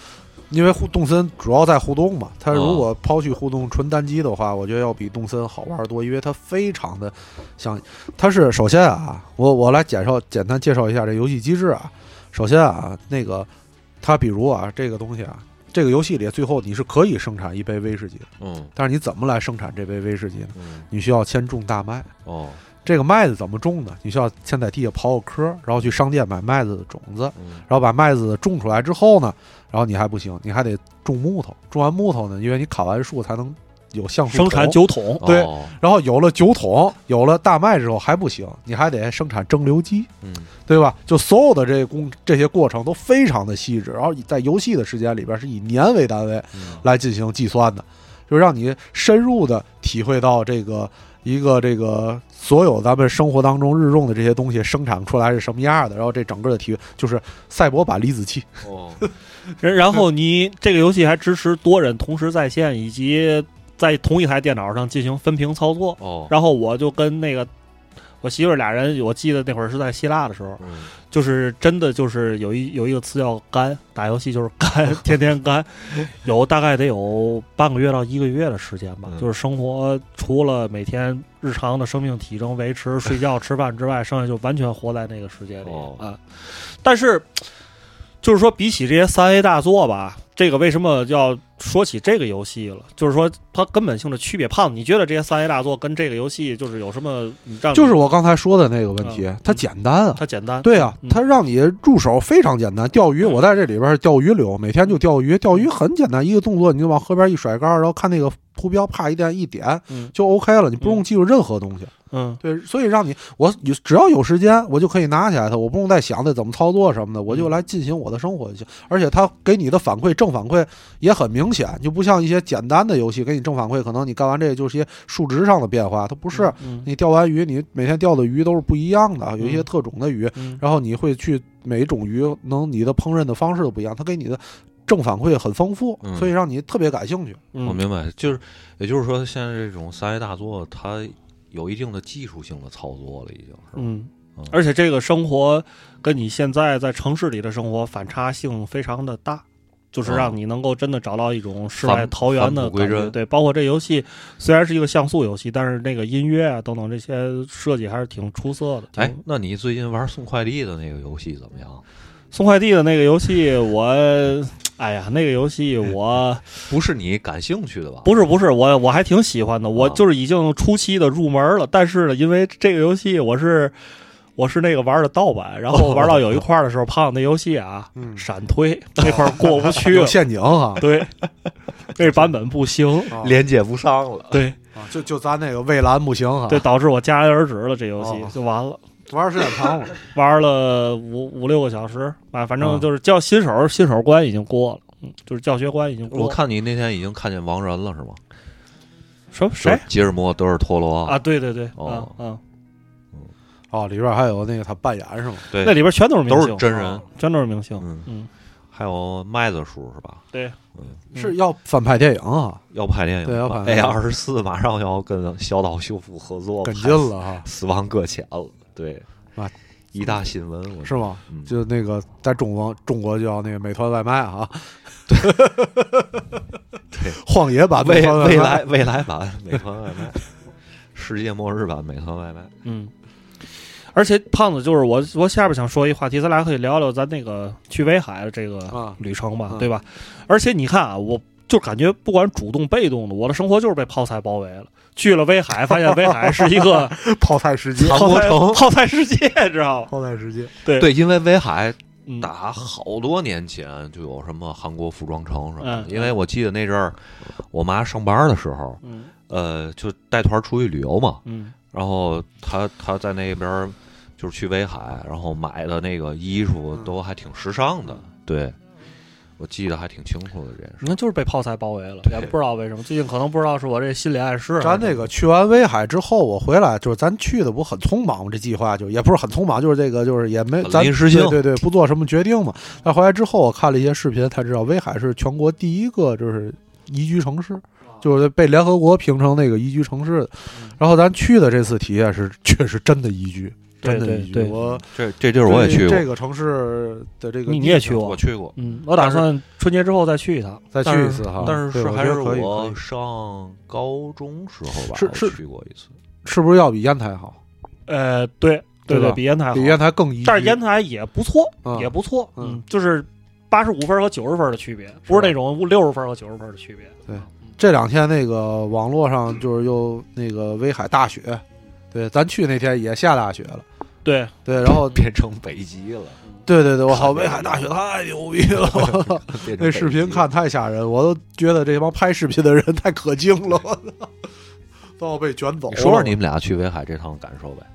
因为互动森主要在互动嘛，它如果抛去互动纯单机的话，我觉得要比动森好玩多，因为它非常的像，它是首先啊，我我来介绍简单介绍一下这游戏机制啊。首先啊，那个它比如啊这个东西啊，这个游戏里最后你是可以生产一杯威士忌的，嗯但是你怎么来生产这杯威士忌呢？嗯你需要先种大麦，哦这个麦子怎么种呢？你需要先在地下刨个坑，然后去商店买麦子的种子，嗯然后把麦子种出来之后呢，然后你还不行，你还得种木头，种完木头呢，因为你砍完树才能有橡树生产酒桶，对哦。然后有了酒桶，有了大麦之后还不行，你还得生产蒸馏机，嗯。对吧？就所有的这些工这些过程都非常的细致，然后在游戏的时间里边是以年为单位嗯。来进行计算的，就让你深入的体会到这个一个这个所有咱们生活当中日用的这些东西生产出来是什么样的，然后这整个的体育就是赛博版离子器，哦。然 <laughs> 然后你这个游戏还支持多人同时在线，以及在同一台电脑上进行分屏操作。哦。然后我就跟那个我媳妇儿俩人，我记得那会儿是在希腊的时候，嗯就是真的就是有一有一个词叫干，打游戏就是干，<laughs> 天天干，有大概得有半个月到一个月的时间吧。嗯就是生活除了每天日常的生命体征维持、睡觉、吃饭之外，剩下就完全活在那个世界里、哦啊。但是就是说，比起这些三 A 大作吧，这个为什么要说起这个游戏了？就是说它根本性的区别。胖子，你觉得这些三 A 大作跟这个游戏就是有什么让就是我刚才说的那个问题嗯，它简单啊。它简单？对啊嗯，它让你入手非常简单。钓鱼，嗯我在这里边是钓鱼流，每天就钓鱼。钓鱼很简单，一个动作你就往河边一甩竿，然后看那个图标，啪一点一点嗯就 OK 了，你不用记住任何东西。嗯对，所以让你我有只要有时间，我就可以拿起来它，我不用再想它怎么操作什么的，我就来进行我的生活就行。而且它给你的反馈正反馈也很明显，就不像一些简单的游戏给你正反馈，可能你干完这个就是一些数值上的变化，它不是。嗯你钓完鱼，你每天钓的鱼都是不一样的，有一些嗯特种的鱼，嗯然后你会去每一种鱼能你的烹饪的方式都不一样，它给你的正反馈很丰富，嗯所以让你特别感兴趣。嗯我明白，就是也就是说，现在这种三 A 大作，它有一定的技术性的操作了，已经是吧。嗯嗯，而且这个生活跟你现在在城市里的生活反差性非常的大，就是让你能够真的找到一种世外桃源的归感觉。对，包括这游戏虽然是一个像素游戏，但是那个音乐啊等等这些设计还是挺出色的。挺哎，那你最近玩送快递的那个游戏怎么样？送快递的那个游戏，我哎呀，那个游戏我不是你感兴趣的吧？不是不是我我还挺喜欢的，我啊。就是已经初期的入门了，但是呢，因为这个游戏我是我是那个玩的盗版，然后玩到有一块儿的时候，胖那游戏啊嗯。闪推那块儿过不去。<laughs> 有，陷阱啊，<laughs> 对，那版本不行，啊连接不上了。对。啊就就咱那个蔚蓝不行啊，对，导致我戛然而止了，这游戏哦。就完了。玩时间长了。<laughs> 玩了五五六个小时啊，反正啊就是教新手新手关已经过了，嗯，就是教学关已经过了。我看你那天已经看见王人了，是吗？什么谁吉尔摩·德尔托罗啊？？对对对，哦嗯嗯，哦，里边还有那个他扮演是吗？对，那里边全都是明都星，是真人。全都是明星。嗯，嗯，还有麦子叔是吧？对，嗯，是要翻拍电影啊，要拍电影对要拍 A 二十四马上要跟小岛秀夫合作，跟进了哈，死亡搁浅了。对。啊，一大新闻，我是吗？嗯。就那个在中国中国叫那个美团外卖啊，对，荒野版美未未来未来版美团外卖，<laughs> 世界末日版美团外卖。嗯，而且胖子就是我，我下边想说一话题，咱俩可以聊聊咱那个去威海的这个啊。旅程吧，嗯对吧？而且你看啊，我就感觉不管主动被动的，我的生活就是被泡菜包围了。去了威海，发现威海是一个 <laughs> 泡菜世界，泡菜韩国城。泡菜世界，知道吗？泡菜世界，对，因为威海嗯。打好多年前就有什么韩国服装城什么的，嗯因为我记得那阵儿我妈上班的时候，嗯。呃，就带团出去旅游嘛，嗯。然后她她在那边就是去威海，然后买的那个衣服嗯。都还挺时尚的，对。我记得还挺清楚的这件事。那就是被泡菜包围了，也不知道为什么。最近可能不知道是我这心理暗示。咱那个去完威海之后，我回来就是咱去的不很匆忙吗？这计划就也不是很匆忙，就是这个就是也没咱临时性对对对，不做什么决定嘛。但回来之后，我看了一些视频，才知道威海是全国第一个就是宜居城市，就是被联合国评成那个宜居城市的嗯。然后咱去的这次体验是确实真的宜居，对真的宜居。对对我这这地儿我也去过，这个城市的这个你你也去过我去过，嗯，我打算春节之后再去一趟。再去一次哈。但是是还是我上高中时候吧，是是去过一次。是不是要比烟台好？呃，对对对比烟台好比，烟台更宜。但是烟台也不错，嗯也不错，嗯嗯，就是八十五分和九十分的区别，不是那种六十分和九十分的区别。对嗯这两天那个网络上就是又那个威海大雪，对，咱去那天也下大雪了，对，对，然后 <laughs> 变成北极了，对对对，我操，看威海大雪太牛逼了 <laughs> <laughs> 那视频看太吓人，我都觉得这帮拍视频的人太可敬了，我操，都要被卷走说说你们俩去威海这趟感受呗？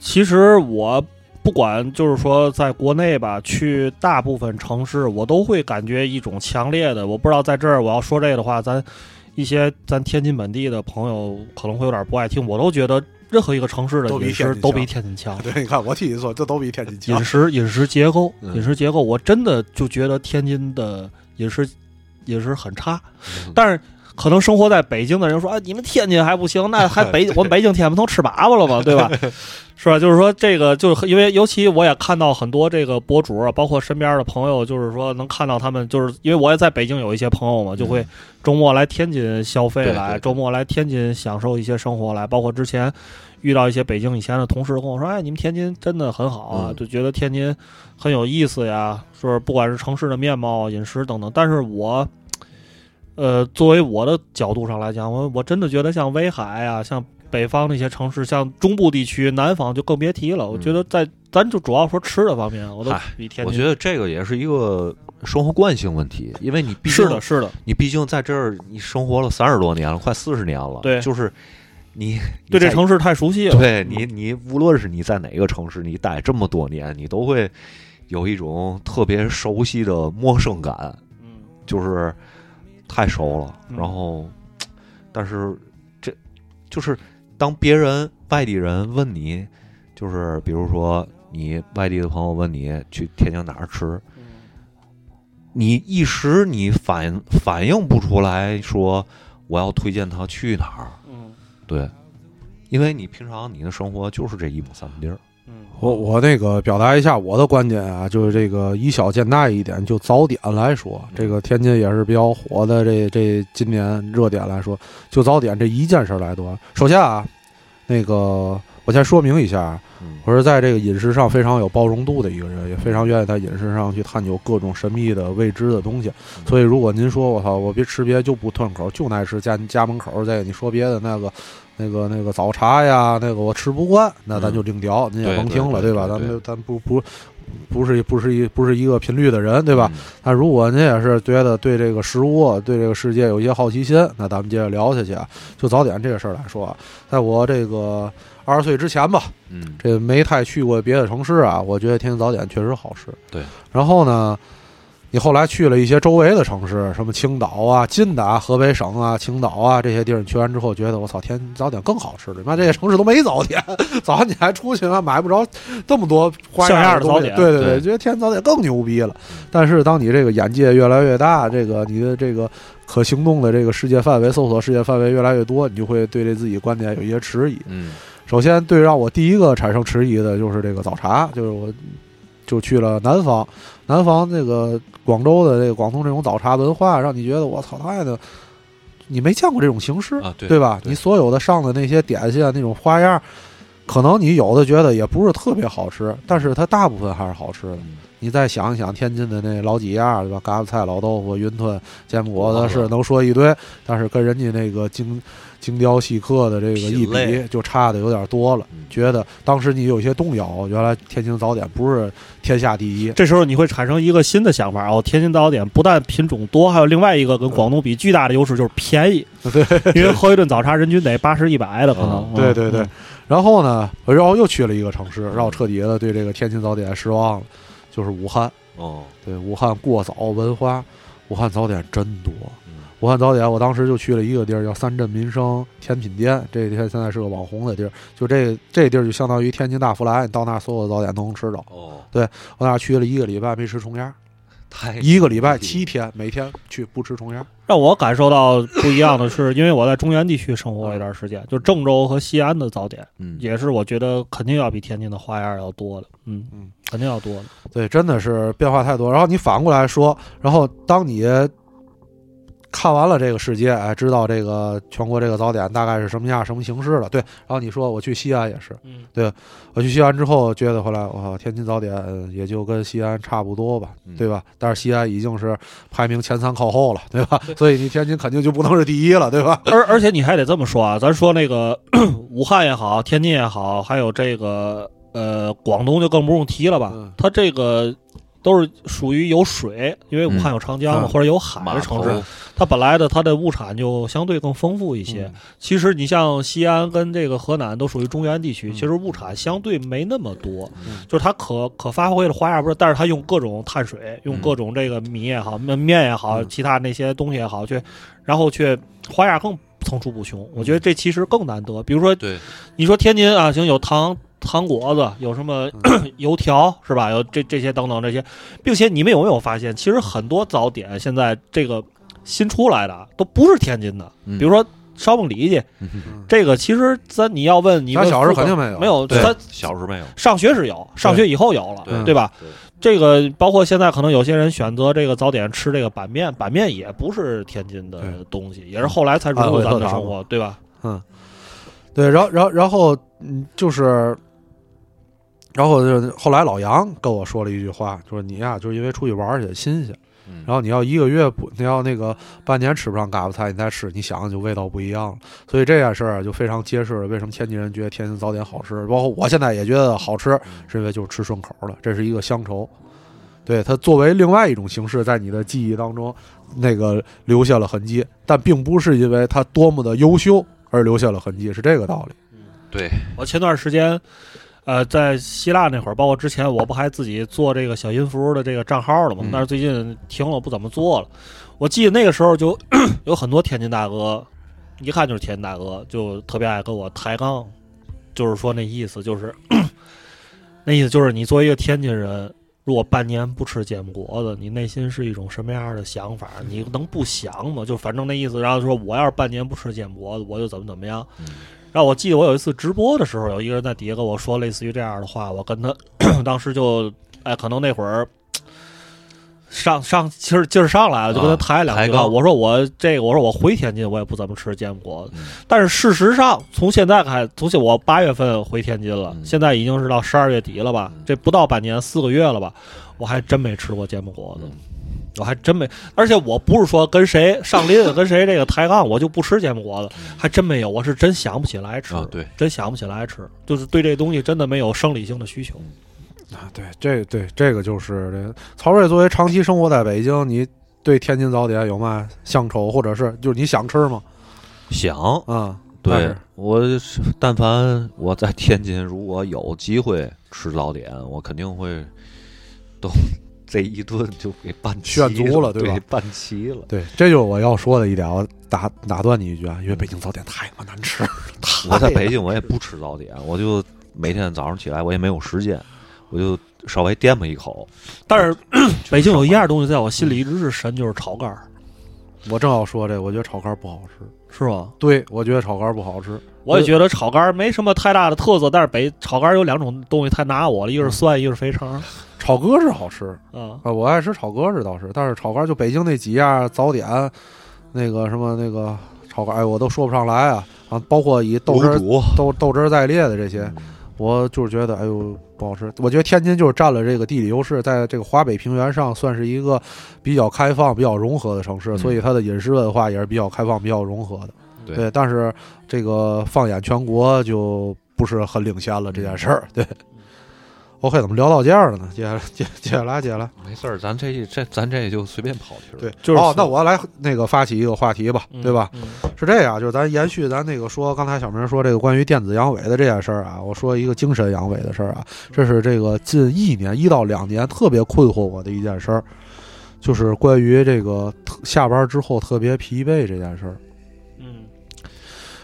其实我不管，就是说在国内吧，去大部分城市，我都会感觉一种强烈的。我不知道在这儿我要说这个的话，咱一些咱天津本地的朋友可能会有点不爱听。我都觉得任何一个城市的都比饮天津强食都比天津强。<laughs> 对，你看我替你说，这都比天津强饮。食饮食结构，嗯饮食结构，我真的就觉得天津的饮食饮食很差。但是可能生活在北京的人说啊，你们天津还不行，那还北 <laughs> 我们北京天不都吃粑粑了吗？对吧？<laughs> 是吧？就是说这个，就是因为尤其我也看到很多这个博主啊，包括身边的朋友，就是说能看到他们，就是因为我也在北京有一些朋友嘛，就会周末来天津消费来，周末来天津享受一些生活来，包括之前。遇到一些北京以前的同事跟我说：“哎，你们天津真的很好啊，嗯就觉得天津很有意思呀，说不管是城市的面貌、饮食等等。但是我，呃，作为我的角度上来讲，我我真的觉得像威海啊，像北方那些城市，像中部地区、南方就更别提了。我觉得在咱就主要说吃的方面，我都比天津。我觉得这个也是一个生活惯性问题，因为你毕竟是的，是的，你毕竟在这儿你生活了三十多年了，快四十年了，对就是你 <laughs> 你对这城市太熟悉了。对你，你无论是你在哪个城市，你待这么多年，你都会有一种特别熟悉的陌生感，嗯，就是太熟了。嗯然后，但是这就是当别人外地人问你，就是比如说你外地的朋友问你去天津哪儿吃，你一时你反反应不出来说我要推荐他去哪儿，嗯对，因为你平常你的生活就是这一亩三分地儿。嗯我我那个表达一下我的观点啊，就是这个以小见大一点，就早点来说，这个天津也是比较火的，这这今年热点来说，就早点这一件事儿来说，首先啊，那个我先说明一下，嗯我是在这个饮食上非常有包容度的一个人，也非常愿意在饮食上去探究各种神秘的未知的东西。所以，如果您说我操，我别吃别的就不吞口，就爱吃家家门口这个，你说别的那个。那个那个早茶呀，那个我吃不惯，那咱就另聊，您也甭听了，吧？对对对咱们咱不不不是不是一不是一个频率的人，对吧？嗯那如果您也是觉得对这个食物、对这个世界有一些好奇心，那咱们接着聊下去啊。就早点这个事儿来说啊，在我这个二十岁之前吧，嗯，这没太去过别的城市啊，我觉得天津早点确实好吃。对，然后呢，你后来去了一些周围的城市，什么青岛啊、近的啊、河北省啊、青岛啊这些地儿，你去完之后觉得我操，天津早点更好吃了。妈，这些城市都没早点，<laughs> 早上你还出去还买不着这么多花样的早点对对对，对觉得天津早点更牛逼了。但是当你这个眼界越来越大，这个你的这个可行动的这个世界范围、搜索世界范围越来越多，你就会对这自己观点有一些迟疑。嗯首先，对让我第一个产生迟疑的就是这个早茶，就是我就去了南方，南方这个广州的这个广东这种早茶文化，让你觉得我操太的，你没见过这种形式，啊，对吧？对你所有的上的那些点心啊，那种花样，可能你有的觉得也不是特别好吃，但是它大部分还是好吃的。你再想一想天津的那老几样，对吧？嘎子菜、老豆腐、云吞、煎饼果子是能说一堆，但是跟人家那个精精雕细刻的这个一比，就差的有点多了。嗯觉得当时你有些动摇，原来天津早点不是天下第一。这时候你会产生一个新的想法哦，天津早点不但品种多，还有另外一个跟广东比巨大的优势就是便宜。<laughs> 对因为喝一顿早茶人均得八十一百的可能。嗯对对对嗯，然后呢，然后又去了一个城市，让我彻底的对这个天津早点失望了，就是武汉。哦，对，武汉过早文化，武汉早点真多。嗯武汉早点，我当时就去了一个地儿，叫三镇民生甜品店，这天现在是个网红的地儿。就这这地儿就相当于天津大福来，你到那儿所有的早点都能吃着。哦，我那儿去了一个礼拜没吃重样，<laughs> 太一个礼拜七天，每天去不吃重鸭。让我感受到不一样的是，因为我在中原地区生活了一段时间，就郑州和西安的早点，嗯也是我觉得肯定要比天津的花样要多的。嗯嗯，肯定要多的。对，真的是变化太多。然后你反过来说，然后当你看完了这个世界，哎，知道这个全国这个早点大概是什么样、什么形式了，对。然后你说我去西安也是，对，我去西安之后，觉得回来，哇，天津早点呃也就跟西安差不多吧，嗯对吧？但是西安已经是排名前三靠后了，对吧？<laughs> 所以你天津肯定就不能是第一了，对吧？<laughs> 而而且你还得这么说啊，咱说那个 <coughs> 武汉也好，天津也好，还有这个呃广东就更不用提了吧嗯，它这个。都是属于有水，因为武汉有长江嘛，嗯。或者有海的城市，它本来的它的物产就相对更丰富一些。嗯。其实你像西安跟这个河南都属于中原地区，嗯。其实物产相对没那么多，嗯。就是它可可发挥的花样不是，但是它用各种碳水，用嗯各种这个米也好，面面也好，嗯。其他那些东西也好，去然后却花样更层出不穷。我觉得这其实更难得。比如说，你说天津啊，行有糖。糖果子有什么 <clears throat> 油条是吧？有这这些等等这些，并且你们有没有发现，其实很多早点现在这个新出来的都不是天津的，嗯。比如说烧饼里脊，嗯。这个其实咱你要问你咱小时候肯定没有没有，对咱小时候没有，上学是有，上学以后有了，对对吧？对这个包括现在可能有些人选择这个早点吃这个板面，板面也不是天津的东西，也是后来才融入咱们的生活，对吧？嗯。对，然后然后然后嗯，就是，然后就是后来老杨跟我说了一句话，就是你呀，就是因为出去玩儿去新鲜，嗯然后你要一个月不，你要那个半年吃不上嘎巴菜，你再吃，你想想就味道不一样了。所以这件事儿就非常揭示了为什么天津人觉得天津早点好吃，包括我现在也觉得好吃，是因为就是吃顺口了，这是一个乡愁。对它作为另外一种形式，在你的记忆当中，那个留下了痕迹，但并不是因为它多么的优秀而留下了痕迹，是这个道理。对，我前段时间，呃，在希腊那会儿，包括之前，我不还自己做这个小音符的这个账号了吗？嗯但是最近停了，不怎么做了。我记得那个时候就 <coughs> 有很多天津大哥，一看就是天津大哥，就特别爱跟我抬杠，就是说那意思就是，<coughs> 那意思就是你作为一个天津人。如果半年不吃煎饼果子，你内心是一种什么样的想法？你能不想吗？就反正那意思，然后说我要是半年不吃煎饼果子，我就怎么怎么样。嗯然后我记得我有一次直播的时候，有一个人在底下跟我说类似于这样的话，我跟他 <clears throat> 当时就哎，可能那会儿上上劲儿劲儿上来了，就跟他抬两句杠我说我这个，我说我回天津，我也不怎么吃煎饼果子。嗯但是事实上，从现在开，从现我八月份回天津了，嗯现在已经是到十二月底了吧？嗯这不到半年，四个月了吧？我还真没吃过煎饼果子。嗯我还真没，而且我不是说跟谁上林跟谁这个抬杠，我就不吃煎饼果子，还真没有，我是真想不起来吃，啊，对，真想不起来吃，就是对这东西真的没有生理性的需求。啊，对，这对这个就是这个曹睿作为长期生活在北京，你对天津早点有嘛乡愁，或者是就是你想吃吗？想啊，但对是我是，但凡我在天津，如果有机会吃早点，我肯定会都这一顿就给办齐炫足了对吧对办齐了。对，这就是我要说的一点，我打打断你一句啊，因为北京早点太他妈难吃，了我在北京我也不吃早点，我就每天早上起来我也没有时间，我就稍微垫吧一口。但是 <clears throat> 北京有一样东西在我心里一直是神，就是炒肝儿，我正要说这，我觉得炒肝不好吃。是吧？对，我觉得炒肝不好吃。我也觉得炒肝儿没什么太大的特色，但是北炒肝儿有两种东西太拿我了，一个是蒜，一个是肥肠。炒鸽是好吃啊，啊，我爱吃炒鸽子倒是，但是炒肝就北京那几样早点，那个什么那个炒肝，哎，我都说不上来啊。啊，包括以豆汁儿豆豆汁儿在列的这些，嗯我就是觉得，哎呦，不好吃。我觉得天津就是占了这个地理优势，在这个华北平原上算是一个比较开放、比较融合的城市，嗯所以它的饮食文化也是比较开放、比较融合的。对对，但是这个放眼全国就不是很领先了这件事儿。对，OK，怎么聊到这儿了呢？接下来接接下来接下来，没事儿，咱这这咱这就随便跑题了。对，就是哦，那我来那个发起一个话题吧，嗯对吧？？嗯是这样，就是咱延续咱那个说，刚才小明说这个关于电子阳痿的这件事儿啊，我说一个精神阳痿的事儿啊，这是这个近一年一到两年特别困惑我的一件事儿，就是关于这个下班之后特别疲惫这件事儿。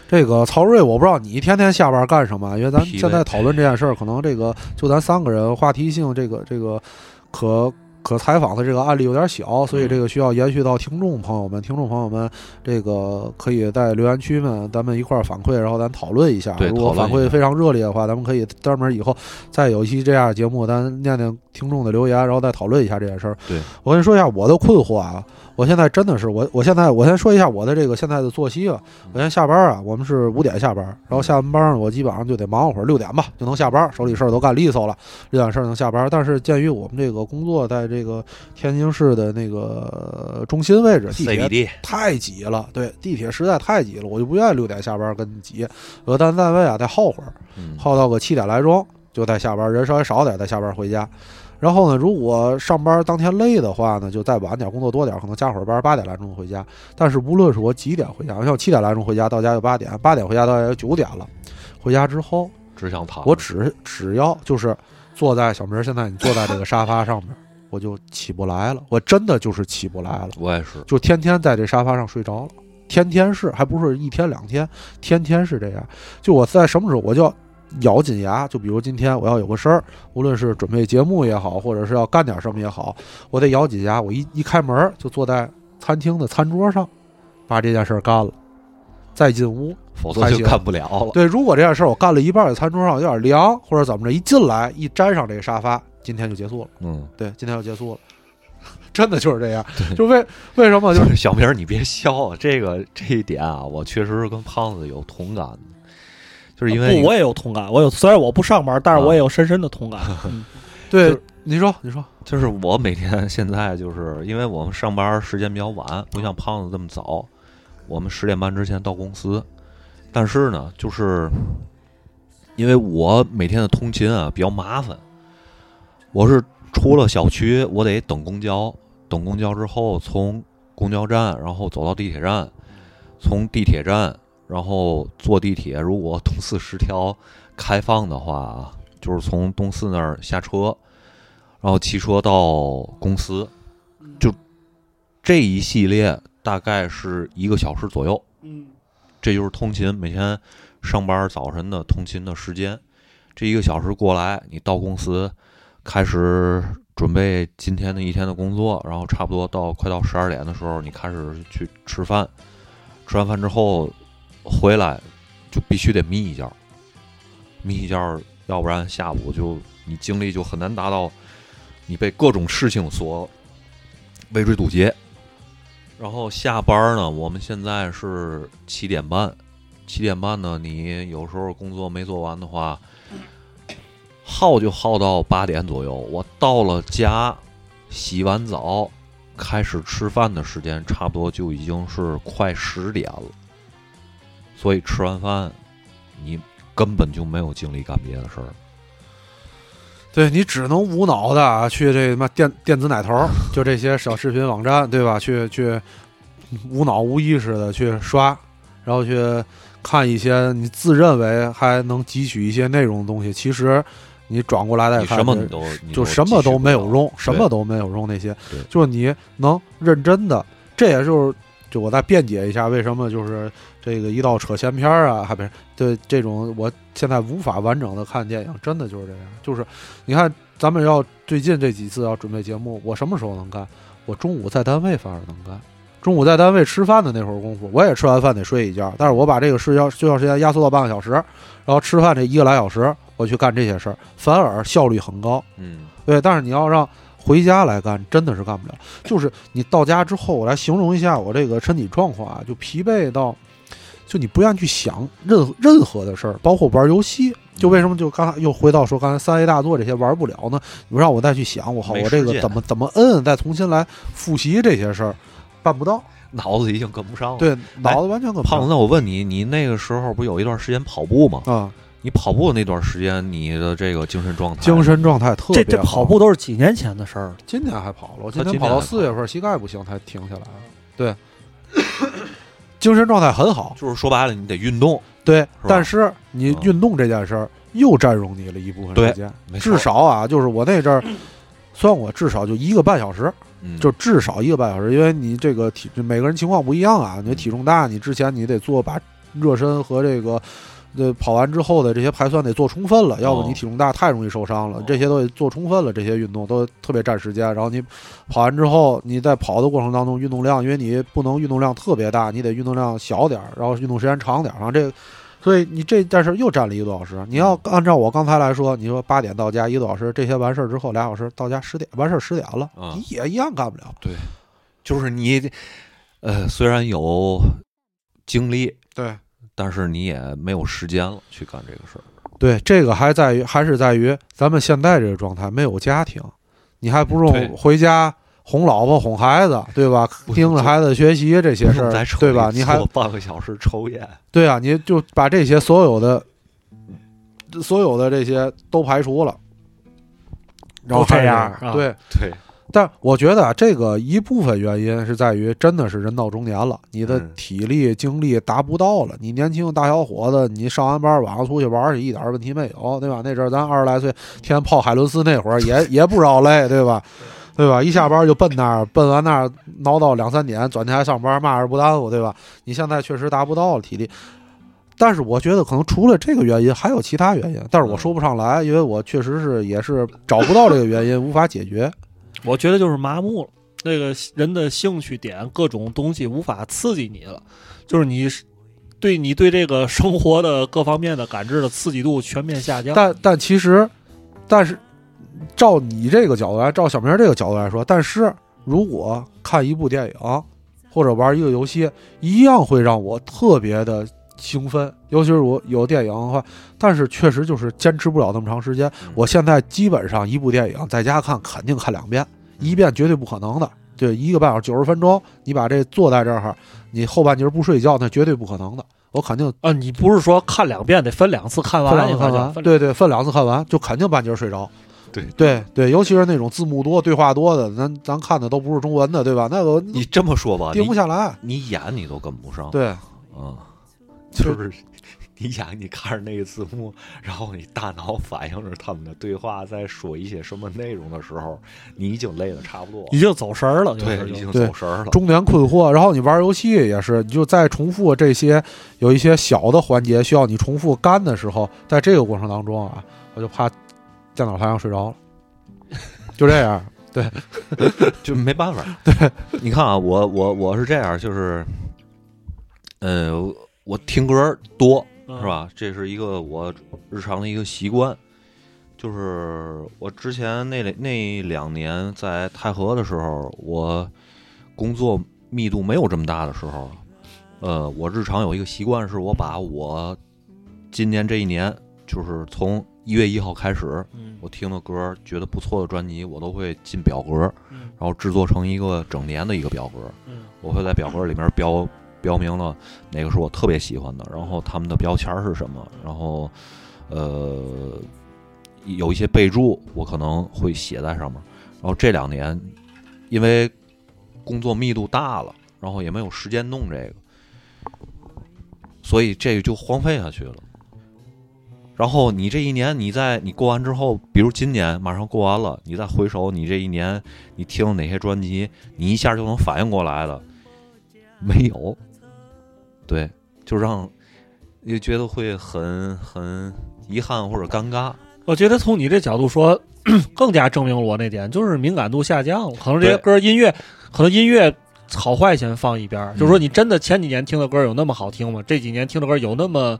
嗯这个曹睿，我不知道你天天下班干什么，因为咱现在讨论这件事儿，可能这个就咱三个人话题性，这个这个可可采访的这个案例有点小，所以这个需要延续到听众朋友们。听众朋友们，这个可以在留言区们咱们一块儿反馈，然后咱讨论一下。对如果反馈非常热烈的话，咱们可以专门以后再有一期这样的节目，咱念念听众的留言，然后再讨论一下这件事儿。对我跟你说一下我的困惑啊，我现在真的是我，我现在我先说一下我的这个现在的作息啊。我先下班啊，我们是五点下班，然后下完班呢，我基本上就得忙会儿，六点吧就能下班，手里事儿都干利索了，六点事儿能下班。但是鉴于我们这个工作在这个天津市的那个中心位置，地铁太挤了，对，地铁实在太挤了，我就不愿意六点下班跟你挤。我单单位啊再耗会儿，嗯，耗到个七点来钟就再下班，人稍微少点再下班回家。然后呢，如果上班当天累的话呢，就再晚点，工作多点，可能加会儿班，八点来钟回家。但是无论是我几点回家，像我七点来钟回家，到家就八点，八点回家到家就九点了。回家之后，只想躺。我只只要就是坐在小明，现在你坐在这个沙发上面，我就起不来了，<laughs> 我真的就是起不来了。我也是，就天天在这沙发上睡着了，天天是，还不是一天两天，天天是这样。就我在什么时候我就要咬紧牙，就比如今天我要有个事儿，无论是准备节目也好，或者是要干点什么也好，我得咬紧牙，我一一开门就坐在餐厅的餐桌上，把这件事儿干了，再进屋。否则就干不了了。对，如果这件事儿我干了一半，在餐桌上有点凉，或者怎么着，一进来一沾上这个沙发，今天就结束了。嗯，对，今天就结束了。<laughs> 真的就是这样，<laughs> 就为为什么就是 <laughs> 小明，你别笑啊，这个这一点啊，我确实是跟胖子有同感的，就是因为不，我也有同感。我有，虽然我不上班，但是我也有深深的同感。<laughs> 嗯对就，你说你说，就是我每天现在就是因为我们上班时间比较晚，不像胖子这么早，我们十点半之前到公司。但是呢，就是因为我每天的通勤啊比较麻烦，我是出了小区，我得等公交，等公交之后从公交站，然后走到地铁站，从地铁站，然后坐地铁。如果东四十条开放的话啊，就是从东四那儿下车，然后骑车到公司，就这一系列大概是一个小时左右。嗯这就是通勤每天上班早晨的通勤的时间。这一个小时过来，你到公司开始准备今天的一天的工作，然后差不多到快到十二点的时候，你开始去吃饭。吃完饭之后回来就必须得眯一觉，眯一觉，要不然下午就你精力就很难达到你被各种事情所围追堵截。然后下班呢，我们现在是七点半，七点半呢，你有时候工作没做完的话，耗就耗到八点左右。我到了家，洗完澡，开始吃饭的时间，差不多就已经是快十点了。所以吃完饭，你根本就没有精力干别的事儿。对你只能无脑的啊去这他妈电电子奶头儿，<laughs> 就这些小视频网站，对吧？去去无脑无意识的去刷，然后去看一些你自认为还能汲取一些内容的东西，其实你转过来再看，什么你都就什么都没有用，什么都都没有用。那些就是你能认真的，这也就是就我再辩解一下，为什么就是这个一到扯闲篇儿啊，还不是对这种我现在无法完整的看电影，真的就是这样。就是你看咱们要最近这几次要准备节目，我什么时候能干？我中午在单位反而能干。中午在单位吃饭的那会儿功夫，我也吃完饭得睡一觉，但是我把这个睡觉睡觉时间压缩到半个小时，然后吃饭这一个来小时，我去干这些事儿，反而效率很高。嗯对，但是你要让回家来干，真的是干不了。就是你到家之后，我来形容一下我这个身体状况啊，就疲惫到，就你不愿意去想任何任何的事儿，包括玩游戏。就为什么就刚才又回到说刚才三 A 大作这些玩不了呢？你让我再去想，我好，我这个怎么怎么摁，再重新来复习这些事儿，办不到。脑子已经跟不上了。，对，脑子完全跟不胖子，上那我问你，你那个时候不有一段时间跑步吗？啊，你跑步那段时间，你的这个精神状态，精神状态特别好这这跑步都是几年前的事儿了。今年还跑了，我今年跑到四月份，膝盖不行才停下来了。对，<coughs> 精神状态很好。就是说白了，你得运动，对，吧但是你嗯运动这件事儿又占用你了一部分时间，至少啊，就是我那阵儿算我，至少就一个半小时，嗯就至少一个半小时，因为你这个体每个人情况不一样啊，你体重大，你之前你得做把热身和这个。呃，跑完之后的这些排酸得做充分了，要不你体重大太容易受伤了。哦这些都得做充分了，这些运动都特别占时间。然后你跑完之后，你在跑的过程当中，运动量，因为你不能运动量特别大，你得运动量小点儿，然后运动时间长点儿。然后这个，所以你这但是又占了一个多小时。你要按照我刚才来说，你说八点到家一个多小时，这些完事儿之后俩小时到家十点，完事儿十点了，嗯你也一样干不了。对就是你，呃，虽然有精力，对但是你也没有时间了去干这个事儿。对，这个还在于还是在于咱们现在这个状态，没有家庭，你还不对用回家哄老婆、哄孩子，对吧？不盯着孩子学习这些事儿对吧？你还坐半个小时抽烟，对啊，你就把这些所有的、所有的这些都排除了，然后这样啊对。对，但我觉得啊，这个一部分原因是在于，真的是人到中年了，你的嗯体力精力达不到了。你年轻大小伙子，你上完班晚上出去玩去，一点问题没有，对吧？那阵儿咱二十来岁，天天泡海伦斯那会儿，也 <laughs> 也不绕累，对吧？对吧？一下班就奔那儿，奔完那儿闹到两三点，转天还上班，嘛事儿不耽误，对吧？你现在确实达不到了体力。但是我觉得可能除了这个原因，还有其他原因，但是我说不上来，因为我确实是也是找不到这个原因，无法解决。我觉得就是麻木了，那个人的兴趣点各种东西无法刺激你了，就是你对你对这个生活的各方面的感知的刺激度全面下降。但但其实，但是照你这个角度来，照小明这个角度来说，但是如果看一部电影或者玩一个游戏，一样会让我特别的兴奋，尤其是我有电影的话，但是确实就是坚持不了那么长时间。嗯我现在基本上一部电影在家看，肯定看两遍，一遍绝对不可能的。对，一个半小时九十分钟，你把这坐在这儿，你后半截不睡觉，那绝对不可能的。我肯定啊，你不是说看两遍得分两次看完，分两次看完，对对，分两次看完，就肯定半截睡着。对对对，尤其是那种字幕多、对话多的，咱咱看的都不是中文的，对吧？那个你这么说吧，定不下来。你眼你都跟不上，对，嗯，就是你 <laughs> 眼你看着那个字幕，然后你大脑反映着他们的对话在说一些什么内容的时候，你已经累得差不多了，已经走神儿了，就是对，已经走神儿了。中年困惑。然后你玩游戏也是，你就在重复这些有一些小的环节需要你重复干的时候，在这个过程当中啊，我就怕电脑台上睡着了，就这样。对 <laughs> 就没办法。<laughs> 对，你看啊，我我我是这样，就是，呃，我听歌多嗯是？吧？这是一个我日常的一个习惯。就是我之前那那两年在太和的时候，我工作密度没有这么大的时候，呃，我日常有一个习惯，是我把我今年这一年，就是从一月一号开始，嗯我听的歌觉得不错的专辑，我都会进表格，嗯然后制作成一个整年的一个表格。嗯我会在表格里面标标明了哪个是我特别喜欢的，然后他们的标签是什么，然后呃有一些备注我可能会写在上面。然后这两年因为工作密度大了，然后也没有时间弄这个，所以这个就荒废下去了。然后你这一年，你在你过完之后，比如今年马上过完了，你再回首你这一年，你听了哪些专辑，你一下就能反应过来了，没有，对，就让也觉得会很很遗憾或者尴尬。我觉得从你这角度说，更加证明了我那点，就是敏感度下降了。可能这些歌音乐，可能音乐好坏先放一边，嗯就是说你真的前几年听的歌有那么好听吗？这几年听的歌有那么，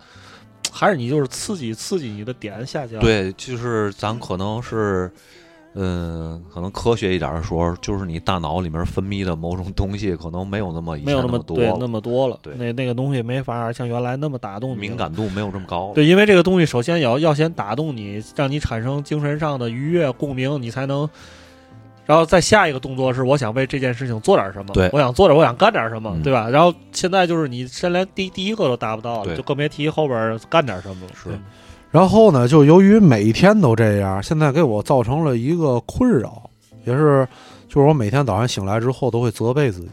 还是你就是刺激刺激你的点下降？，对，就是咱可能是，嗯，可能科学一点的说，就是你大脑里面分泌的某种东西，可能没有那么以没有那么多对那么多了。对那那个东西没法像原来那么打动你，敏。感度没有这么高。对，因为这个东西首先要要先打动你，让你产生精神上的愉悦共鸣，你才能。然后再下一个动作是，我想为这件事情做点什么，对我想做点，我想干点什么，嗯对吧？然后现在就是你先连第第一个都达不到了，对就更别提后边干点什么了。是对然后呢，就由于每天都这样，现在给我造成了一个困扰，也是就是我每天早上醒来之后都会责备自己，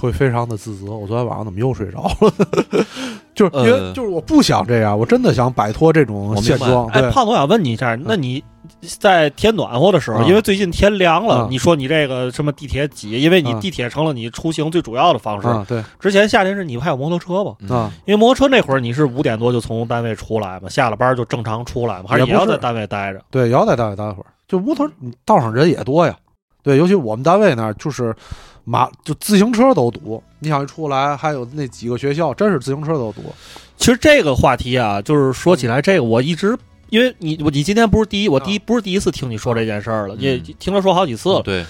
会非常的自责。我昨天晚上怎么又睡着了？<laughs> 就是因为、呃就是我不想这样，我真的想摆脱这种现状。哎，胖子，我想问你一下，那你在天暖和的时候，嗯因为最近天凉了，嗯你说你这个什么地铁挤，因为你嗯地铁成了你出行最主要的方式。啊，对之前夏天是你不还有摩托车吗？嗯啊，因为摩托车那会儿你是五点多就从单位出来嘛，下了班就正常出来嘛，还是也不是也要在单位待着？对，也要在单位待会儿。就摩托道上人也多呀，对，尤其我们单位那儿就是马就自行车都堵。你想一出来，还有那几个学校，真是自行车都堵。其实这个话题啊，就是说起来，这个我一直。因为你我你今天不是第一，我第一不是第一次听你说这件事儿了，嗯。也听他说好几次了。对，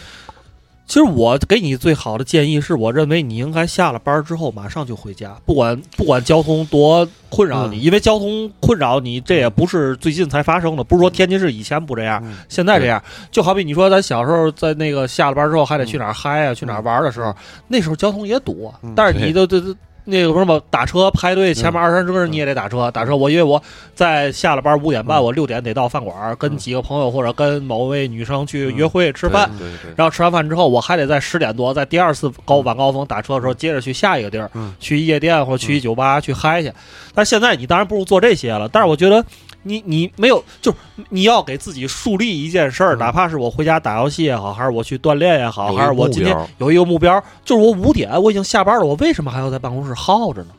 其实我给你最好的建议是，我认为你应该下了班之后马上就回家，不管不管交通多困扰你，嗯。因为交通困扰你，这也不是最近才发生的，不是说天津市以前不这样，嗯。现在这样。就好比你说咱小时候在那个下了班之后还得去哪儿嗨啊，去哪儿玩的时候，那时候交通也堵但是你都都都。那个什么打车排队前面二三十个人你也得打车，打车。我因为我在下了班五点半，嗯。我六点得到饭馆，跟嗯几个朋友或者跟某位女生去约会吃饭，然后吃完饭之后，我还得在十点多，在第二次高晚高峰打车的时候，接着去下一个地儿，嗯。去夜店或者去酒吧、去嗨去。但现在你当然不如做这些了，但是我觉得你你没有，就是你要给自己树立一件事儿，嗯哪怕是我回家打游戏也好，还是我去锻炼也好，还是我今天有一个目标，就是我五点我已经下班了，我为什么还要在办公室耗着呢？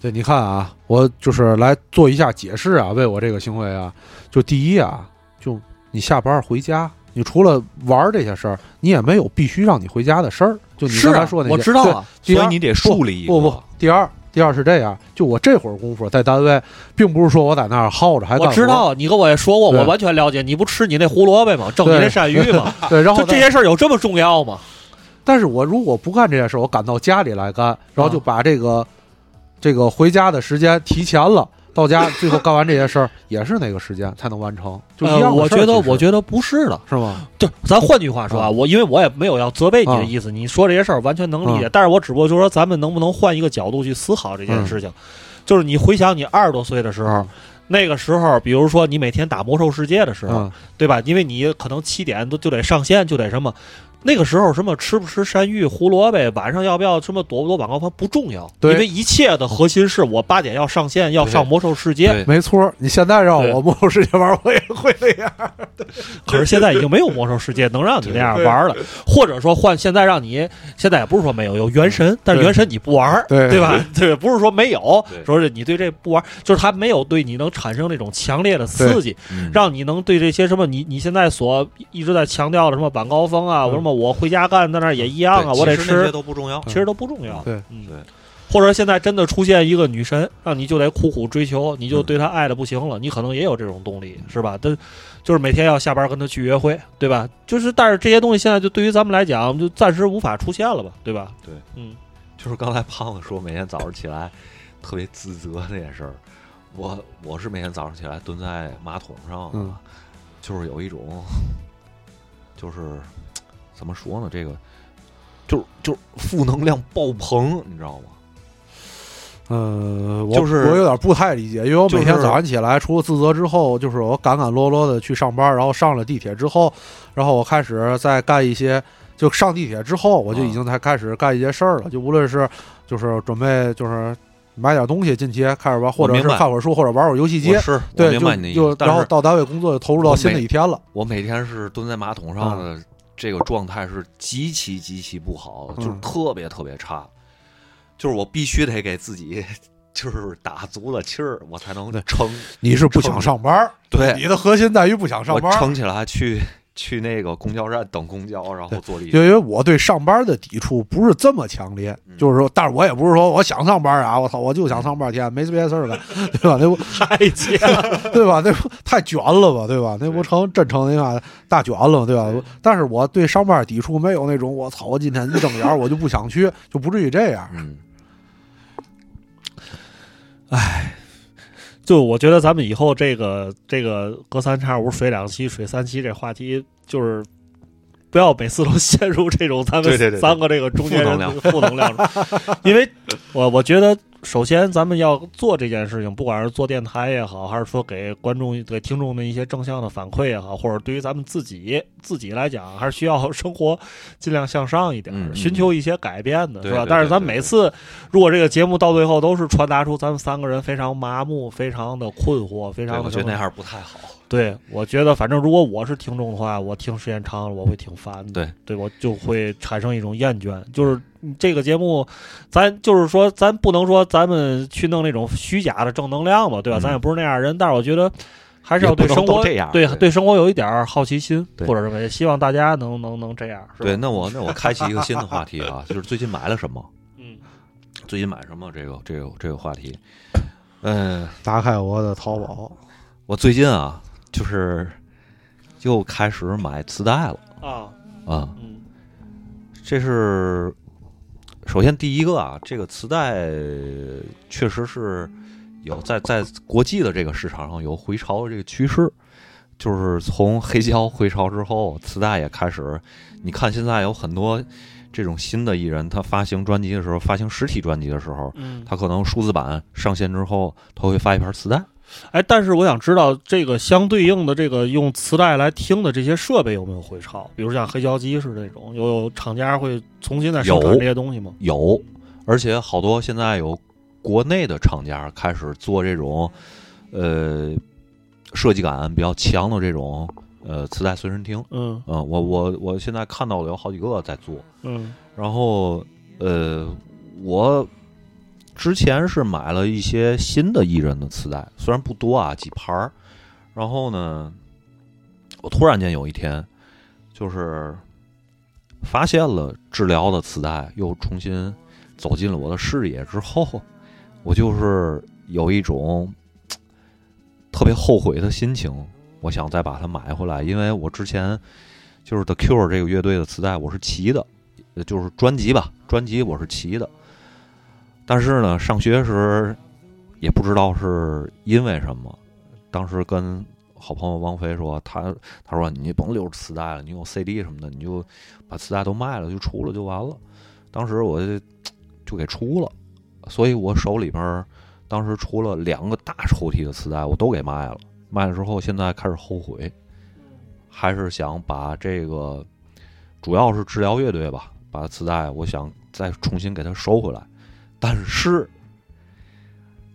对，你看啊，我就是来做一下解释啊，为我这个行为啊，就第一啊，就你下班回家，你除了玩这些事儿，你也没有必须让你回家的事儿。就你刚才说，那些，我知道。所以你得树立一个不不，第二第二是这样，就我这会儿功夫在单位，并不是说我在那儿耗着还干我知道，你跟我也说过，我完全了解。你不吃你那胡萝卜吗？蒸你对那鳝鱼吗？<laughs> 对，然后就这些事儿有这么重要吗？但是我如果不干这件事，我赶到家里来干，然后就啊把这个、这个回家的时间提前了，到家最后干完这些事儿也是那个时间才能完成，就一呃，样的我觉得，我觉得不是的。是吗？就咱换句话说啊，啊我因为我也没有要责备你的啊意思，你说这些事儿完全能理解，啊但是我只不过就是说，咱们能不能换一个角度去思考这件事情？就是你回想你二十多岁的时候，那个时候，比如说你每天打魔兽世界的时候，嗯，对吧？因为你可能七点都就得上线，就得什么。那个时候什么吃不吃山芋、胡萝卜，晚上要不要什么躲不躲晚高峰不重要，因为一切的核心是我八点要上线，要上魔兽世界。没错。你现在让我魔兽世界玩，我也会那样。可是现在已经没有魔兽世界能让你那样玩了，或者说换现在让你现在也不是说没有有原神，但是原神你不玩，对。对吧？对，不是说没有，说是你对这不玩，就是它没有对你能产生那种强烈的刺激，嗯。让你能对这些什么你你现在所一直在强调的什么晚高峰啊，什么我回家干在那儿也一样啊，我得吃这些，都不重要。其实都不重要。对嗯对，或者现在真的出现一个女神，让你就得苦苦追求，你就对她爱的不行了，你可能也有这种动力，是吧？但就是每天要下班跟她去约会，对吧？就是，但是这些东西现在就对于咱们来讲，就暂时无法出现了吧，对吧？对，嗯，就是刚才胖子说每天早上起来特别自责这件事儿，我我是每天早上起来蹲在马桶上，嗯就是有一种，就是怎么说呢？这个就是就是负能量爆棚，你知道吗？嗯，我就是我有点不太理解，因为我每天早上起来，除了自责之后，就是我赶赶落落的去上班，然后上了地铁之后，然后我开始在干一些，就上地铁之后，我就已经才开始干一些事儿了，就无论是就是准备就是买点东西进去开始玩，或者是看会儿书，或者玩会儿游戏机，是我对，明白你的意思，就就然后到单位工作，就投入到新的一天了。我每天是蹲在马桶上的这个状态是极其极其不好，嗯就是特别特别差，就是我必须得给自己 <laughs> 就是打足了气儿，我才能对撑。你是不想上班儿，对你的核心在于不想上班儿。撑起来去去那个公交站等公交，然后坐地铁。就因为我对上班的抵触不是这么强烈，嗯就是说，但是我也不是说我想上班啊，我操，我就想上班天，没别的事儿干，<laughs> 对吧？那不太贱了。<laughs> 对吧？那不太卷了吧，对吧？那不成真成那啥大卷了，对吧？但是我对上班抵触没有那种我操，我今天一睁眼我就不想去，就不至于这样。嗯，就我觉得咱们以后这个这个隔三差五水两期、水三期这话题，就是不要每次都陷入这种咱们三个这个中间人负能量负能量，<laughs> 因为我我觉得。首先，咱们要做这件事情，不管是做电台也好，还是说给观众、给听众的一些正向的反馈也好，或者对于咱们自己自己来讲，还是需要生活尽量向上一点，寻求一些改变的，是吧？但是咱每次如果这个节目到最后都是传达出咱们三个人非常麻木、非常的困惑、非，常我觉得那样不太好。对，我觉得反正如果我是听众的话，我听时间长了我会挺烦的。对，对我就会产生一种厌倦。就是这个节目，咱就是说，咱不能说咱们去弄那种虚假的正能量吧，对吧？嗯咱也不是那样人，但是我觉得还是要对生活这样对对对生活有一点儿好奇心，或者什么，也希望大家能能能这样。对，那我那我开启一个新的话题啊，就是最近买了什么？嗯最近买什么？这个这个这个话题，嗯、打开我的淘宝，我最近啊，就是又开始买磁带了啊啊。嗯这是首先第一个啊，这个磁带确实是有在在国际的这个市场上有回潮的这个趋势，就是从黑胶回潮之后，磁带也开始。你看现在有很多这种新的艺人，他发行专辑的时候，发行实体专辑的时候，嗯，他可能数字版上线之后，他会发一盘磁带。哎，但是我想知道这个相对应的这个用磁带来听的这些设备有没有回潮？比如像黑胶机是这种，有厂家会重新再生产这些东西吗？有，而且好多现在有国内的厂家开始做这种，呃，设计感比较强的这种呃磁带随身听。嗯嗯，我我我现在看到了有好几个在做，嗯然后呃，我之前是买了一些新的艺人的磁带，虽然不多啊，几盘儿。然后呢，我突然间有一天，就是发现了治疗的磁带又重新走进了我的视野之后，我就是有一种特别后悔的心情，我想再把它买回来，因为我之前就是 The Cure 这个乐队的磁带我是齐的，就是专辑吧，专辑我是齐的。但是呢，上学时也不知道是因为什么，当时跟好朋友王菲说，他他说你甭留磁带了，你有 CD 什么的，你就把磁带都卖了，就出了就完了。当时我就就给出了，所以我手里边当时出了两个大抽屉的磁带，我都给卖了。卖了之后，现在开始后悔，还是想把这个主要是治疗乐队吧，把磁带我想再重新给它收回来。但是，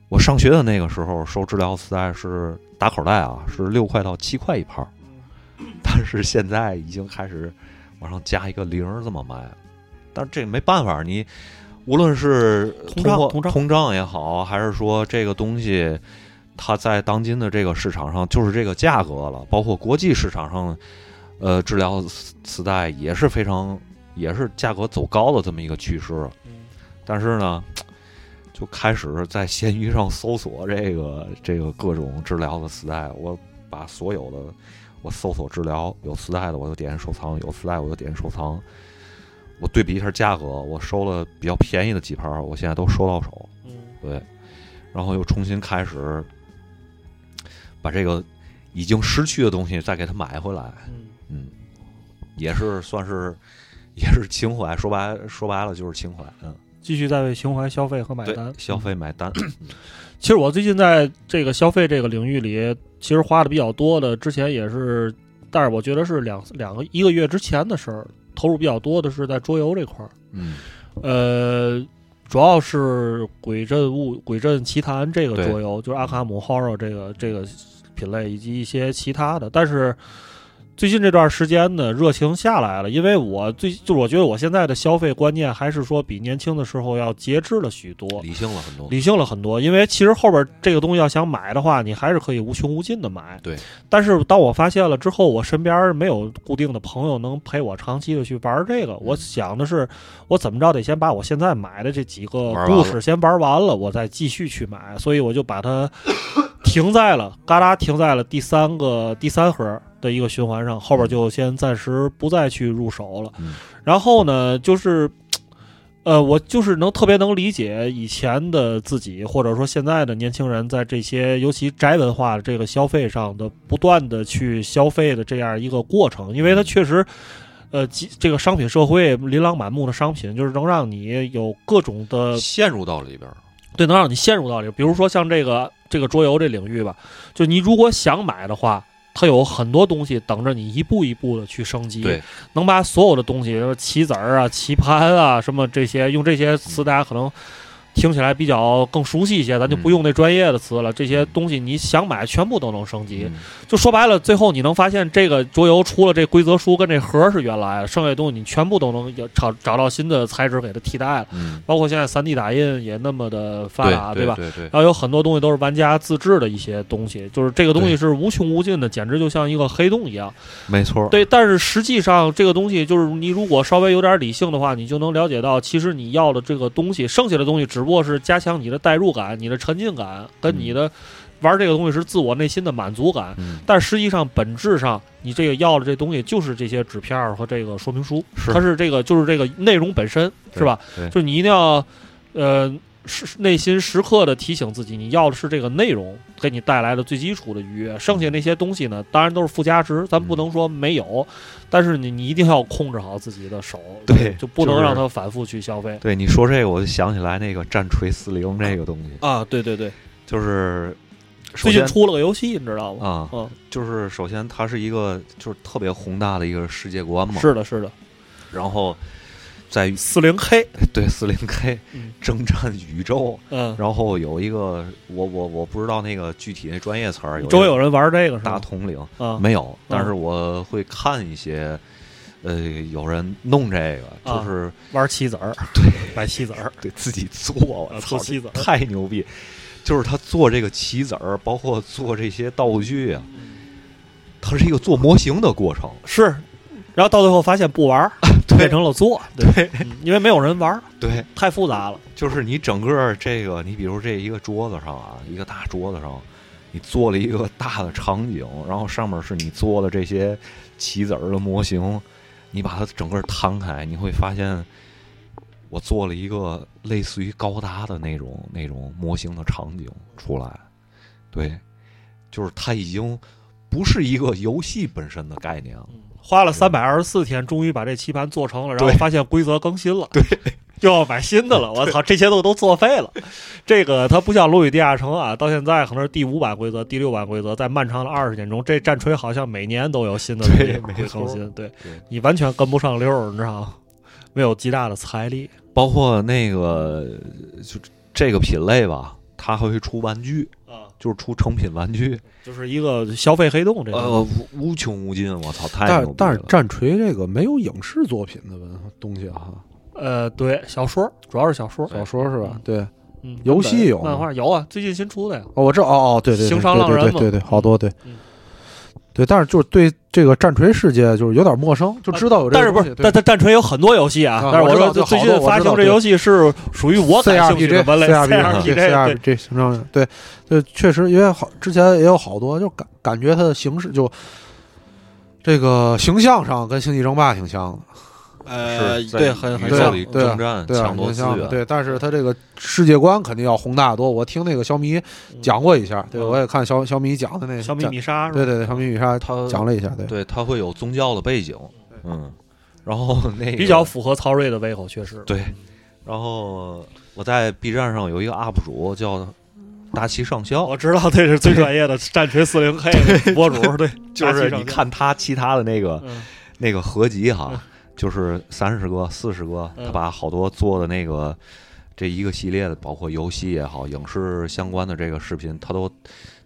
我上学的那个时候收治疗磁带是打口袋啊，是六块到七块一盘儿，但是现在已经开始往上加一个零儿这么卖了。但是这没办法，你无论是通胀货通胀通胀也好，还是说这个东西它在当今的这个市场上就是这个价格了，包括国际市场上，呃，治疗磁磁带也是非常也是价格走高的这么一个趋势。嗯但是呢，<tsk> 就开始在闲鱼上搜索这个这个各种治疗的磁带，我把所有的我搜索治疗有磁带的我就点收藏，有磁带我就点收藏。我对比一下价格，我收了比较便宜的几盘，我现在都收到手。嗯对，然后又重新开始把这个已经失去的东西再给它买回来，嗯嗯，也是算是也是情怀，说白说白了就是情怀，嗯，继续在为情怀消费和买单，，消费买单，其实我最近在这个消费这个领域里，其实花的比较多的，之前也是，但是我觉得是两两个一个月之前的事儿，投入比较多的是在桌游这块儿，嗯。呃，主要是《鬼阵物》《鬼阵奇谭》这个桌游，就是阿卡姆 Horror 这个这个品类，以及一些其他的，但是。最近这段时间呢，热情下来了，因为我最就是我觉得我现在的消费观念还是说比年轻的时候要节制了许多，理性了很多。理性了很多。因为其实后边这个东西要想买的话，你还是可以无穷无尽的买。对。但是当我发现了之后，我身边没有固定的朋友能陪我长期的去玩这个。我想的是，我怎么着得先把我现在买的这几个故事先玩完了，我再继续去买。所以我就把它停在了，嘎啦停在了第三个第三盒。的一个循环上，后边就先暂时不再去入手了。然后呢，就是，呃，我就是能特别能理解以前的自己，或者说现在的年轻人，在这些尤其宅文化的这个消费上的不断的去消费的这样一个过程，因为它确实，呃，这个商品社会琳琅满目的商品，就是能让你有各种的陷入到里边，对，能让你陷入到里。比如说像这个这个桌游这领域吧，就你如果想买的话。它有很多东西等着你一步一步的去升级，对，能把所有的东西，棋子儿啊、棋盘啊什么这些，用这些词大家可能。听起来比较更熟悉一些，咱就不用那专业的词了。这些东西你想买，全部都能升级。就说白了，最后你能发现，这个桌游除了这规则书跟这盒是原来的，剩下的东西你全部都能找找到新的材质给它替代了。包括现在三 D 打印也那么的发达，对吧？对对。然后有很多东西都是玩家自制的一些东西，就是这个东西是无穷无尽的，简直就像一个黑洞一样。没错。对，但是实际上这个东西就是你如果稍微有点理性的话，你就能了解到，其实你要的这个东西，剩下的东西只不过是加强你。的代入感、你的沉浸感，跟你的玩这个东西是自我内心的满足感，但实际上本质上，你这个要的这东西就是这些纸片和这个说明书，它是这个就是这个内容本身，是吧？就你一定要呃时内心时刻的提醒自己，你要的是这个内容给你带来的最基础的愉悦，剩下那些东西呢，当然都是附加值，咱不能说没有。但是你你一定要控制好自己的手，对，就不能让它反复去消费。对你说这个，我就想起来那个战锤四零这个东西啊，对对对，就是最近出了个游戏，你知道吗？啊，嗯，就是首先它是一个就是特别宏大的一个世界观嘛，是的，是的。然后在四零 K，<laughs> 对四零 K 征战宇宙，嗯，然后有一个我我我不知道那个具体那专业词儿，周围有人玩这个大统领啊，没有，但是我会看一些，呃，有人弄这个，就是玩棋子儿，<laughs> 对，买棋子儿，对自己做，<laughs> 做棋子太牛逼，就是他做这个棋子儿，包括做这些道具啊，它是一个做模型的过程，是。然后到最后发现不玩，变成了做，对，因为没有人玩，对，太复杂了。就是你整个这个，你比如这一个桌子上啊，一个大桌子上，你做了一个大的场景，然后上面是你做的这些棋子儿的模型，你把它整个摊开，你会发现，我做了一个类似于高达的那种那种模型的场景出来，对，就是它已经不是一个游戏本身的概念了。花了三百二十四天，终于把这棋盘做成了，然后发现规则更新了，对，<laughs> 又要买新的了。我操，这些都都作废了。<laughs> 这个它不像《龙与地下城》啊，到现在可能是第五版规则、第六版规则，在漫长的二十年中，这战锤好像每年都有新的东西会更新。对你完全跟不上溜，你知道吗？没有极大的财力。包括那个就这个品类吧，它还会出玩具啊，就是出成品玩具。就是一个消费黑洞，这个呃无穷无尽，我操！太但但是战锤这个没有影视作品的东西哈。呃，对，小说主要是小说，小说是吧？对，嗯，游戏有，漫画有啊，最近新出的呀。哦，我知道，哦哦，对对，行商浪人对对，好多对。对，但是就是对这个战锤世界就是有点陌生，就知道有这。但是不是？但但战锤有很多游戏啊。但是我说最近发行这游戏是属于我感兴趣的门类。CRPG，CRPG，行政对对，确实因为好之前也有好多，就感感觉它的形式就这个形象上跟星际争霸挺像的。呃，对，很很像征战，抢夺资源。对，但是它这个世界观肯定要宏大多。我听那个小米讲过一下，对，我也看小小米讲的那小米米莎，对对对，小米米莎他讲了一下，对，对，他会有宗教的背景，嗯，然后那比较符合曹睿的胃口，确实。对，然后我在 B 站上有一个 UP 主叫大旗上校，我知道这是最专业的战锤四零 K 博主，对，<laughs> 就是你看他其他的那个那个合集哈。就是三十个、四十个，他把好多做的那个这一个系列的，包括游戏也好，影视相关的这个视频，他都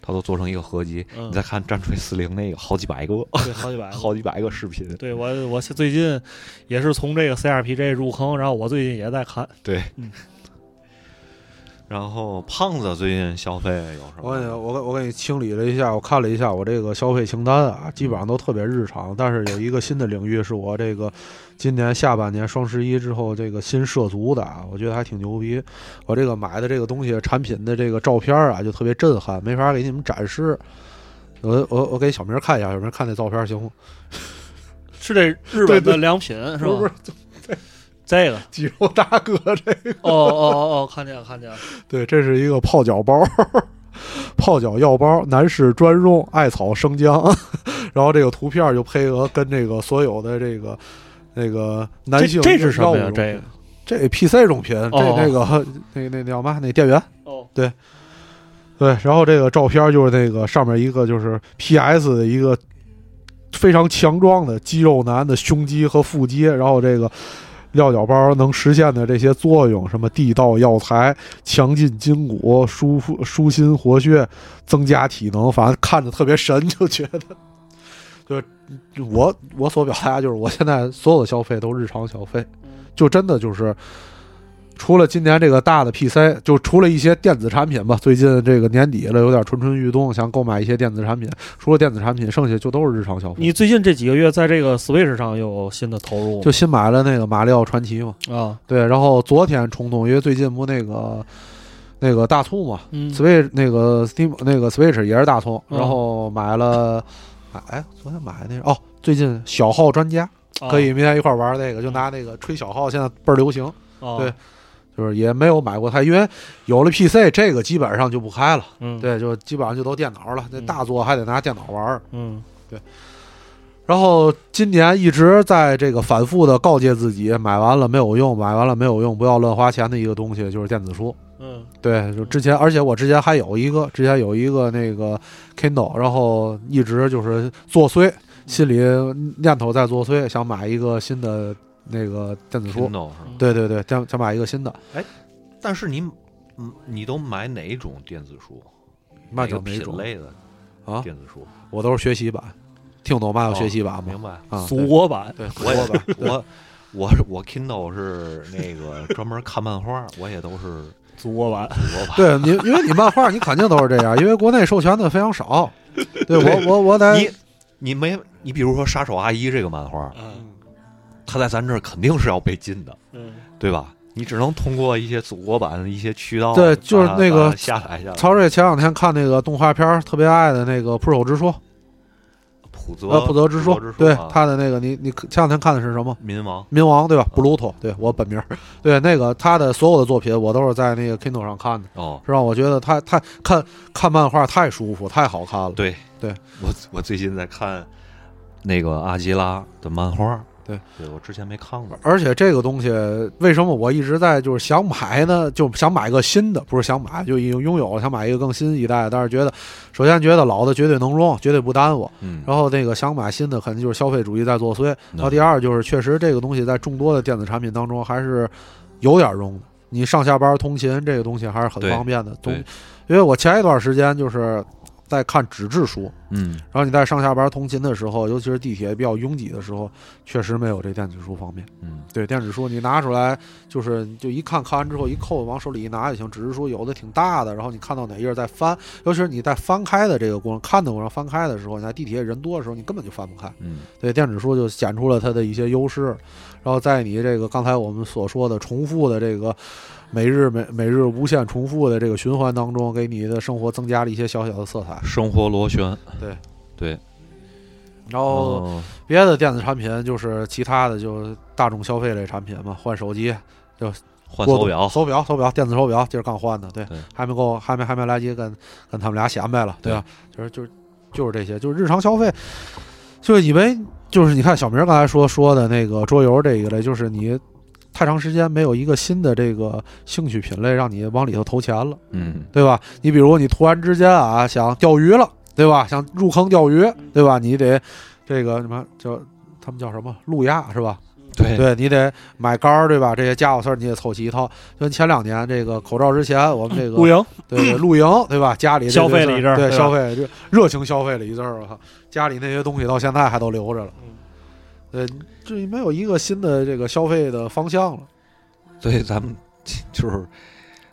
他都做成一个合集。嗯你再看战锤四零那个，好几百个，对，好几百个。<laughs> 好几百个视频。对我，我最近也是从这个 CRPG 入坑，然后我最近也在看。对，嗯然后胖子最近消费有什我给你，么？我给我给你清理了一下，我看了一下我这个消费清单啊，基本上都特别日常。但是有一个新的领域是我这个今年下半年双十一之后这个新涉足的啊，我觉得还挺牛逼。我这个买的这个东西产品的这个照片啊，就特别震撼，没法给你们展示。我我我给小明看一下，小明看那照片行吗？<laughs> 是这日本的良品是不是吧？这个，<laughs> 肌肉大哥这个，哦哦哦哦，看见了看见了。对，这是一个泡脚包，<laughs> 泡脚药包，男士专用，艾草生姜。<laughs> 然后这个图片就配合跟这个所有的这个那个男性这这是什么呀这个这 PC 用品，这哦那个那那那叫嘛？那电源。哦，对，然后这个照片就是那个上面一个就是 PS 的一个非常强壮的肌肉男的胸肌和腹肌，然后这个料角包能实现的这些作用，什么地道药材、强劲筋骨、舒舒心活血、增加体能，反正看着特别神，就觉得。<laughs> 就我我所表达就是，我现在所有的消费都日常消费，就真的就是除了今年这个大的 PC，就除了一些电子产品吧，最近这个年底了，有点蠢蠢欲动，想购买一些电子产品。除了电子产品，剩下就都是日常消费。你最近这几个月在这个 Switch 上有新的投入？就新买了那个马里奥传奇嘛，啊，对，然后昨天冲动，因为最近不那个那个大促嘛嗯，，Switch 那个 Steam 那个 Switch 也是大促，嗯然后买了，哎，昨天买的那是哦，最近小号专家可以明天一块儿玩那个，就拿那个吹小号，现在倍儿流行。哦对，就是也没有买过它，因为有了 PC，这个基本上就不开了。嗯，，对，就基本上就都电脑了。那嗯大作还得拿电脑玩儿。嗯然后今年一直在这个反复的告诫自己，买完了没有用，买完了没有用，不要乱花钱的一个东西就是电子书。嗯对，就之前，而且我之前还有一个，之前有一个那个 Kindle，然后一直就是作祟，心里念头在作祟，想买一个新的那个电子书。是吧？对对对，想想买一个新的，哎但是你，嗯，你都买哪种电子书？那就哪种品类的啊？电子书？我都是学习版，听懂嘛？有学习版吗？明白。啊，祖国版，对，我也国版，我我我 Kindle 是那个 <laughs> 专门看漫画，我也都是祖国版，祖国版。对你，因为你漫画你肯定都是这样，<laughs> 因为国内授权的非常少。对我我我得你你没你比如说《杀手阿姨》这个漫画，嗯它在咱这儿肯定是要被禁的，嗯对吧？你只能通过一些祖国版的一些渠道，对就是那个下载下来。曹睿前两天看那个动画片儿，特别爱的那个《捕手之说》，普泽呃，普泽之书普泽之，对啊他的那个，你你前两天看的是什么？民王冥王对吧？布鲁托，对我本名，对那个他的所有的作品，我都是在那个 Kindle 上看的，哦，是让我觉得他太看看漫画太舒服，太好看了。对对，我我最近在看那个阿基拉的漫画，对，对我之前没看过。而且这个东西为什么我一直在就是想买呢？就想买个新的，不是想买，就已经拥有了，想买一个更新一代。但是觉得，首先觉得老的绝对能用，绝对不耽误。嗯，然后那个想买新的，肯定就是消费主义在作祟。嗯然后第二就是确实这个东西在众多的电子产品当中还是有点用的。你上下班通勤这个东西还是很方便的。总对因为我前一段时间就是在看纸质书，嗯，然后你在上下班通勤的时候，尤其是地铁比较拥挤的时候，确实没有这电子书方便。嗯，对，电子书你拿出来就是就一看，看完之后一扣，往手里一拿就行。纸质书有的挺大的，然后你看到哪页再翻，尤其是你在翻开的这个过程，看的过程翻开的时候，你在地铁人多的时候，你根本就翻不开。嗯，对，电子书就显出了它的一些优势。然后在你这个刚才我们所说的重复的这个每日每每日无限重复的这个循环当中，给你的生活增加了一些小小的色彩。生活螺旋，对。对，然后哦，别的电子产品就是其他的，就是大众消费类产品嘛，换手机。就换手表，手表，手表，电子手表，今儿刚换的，对，对。还没够，还没还没来及跟跟他们俩显摆了，对。吧？就是就是就是这些，就是日常消费，就是以为就是你看小明刚才说说的那个桌游这一类，就是你太长时间没有一个新的这个兴趣品类让你往里头投钱了，嗯，对吧？你比如你突然之间啊想钓鱼了，对吧？想入坑钓鱼，对吧？你得这个什么叫他们叫什么路亚是吧？对对你得买杆儿，对吧？这些家伙事儿你也凑齐一套。就跟前两年这个口罩之前，我们这个露营，对对露营，对吧？家里消费了一阵儿对消费热热情消费了一阵儿，我靠，家里那些东西到现在还都留着了。对，这没有一个新的这个消费的方向了。所以咱们 <laughs> 就是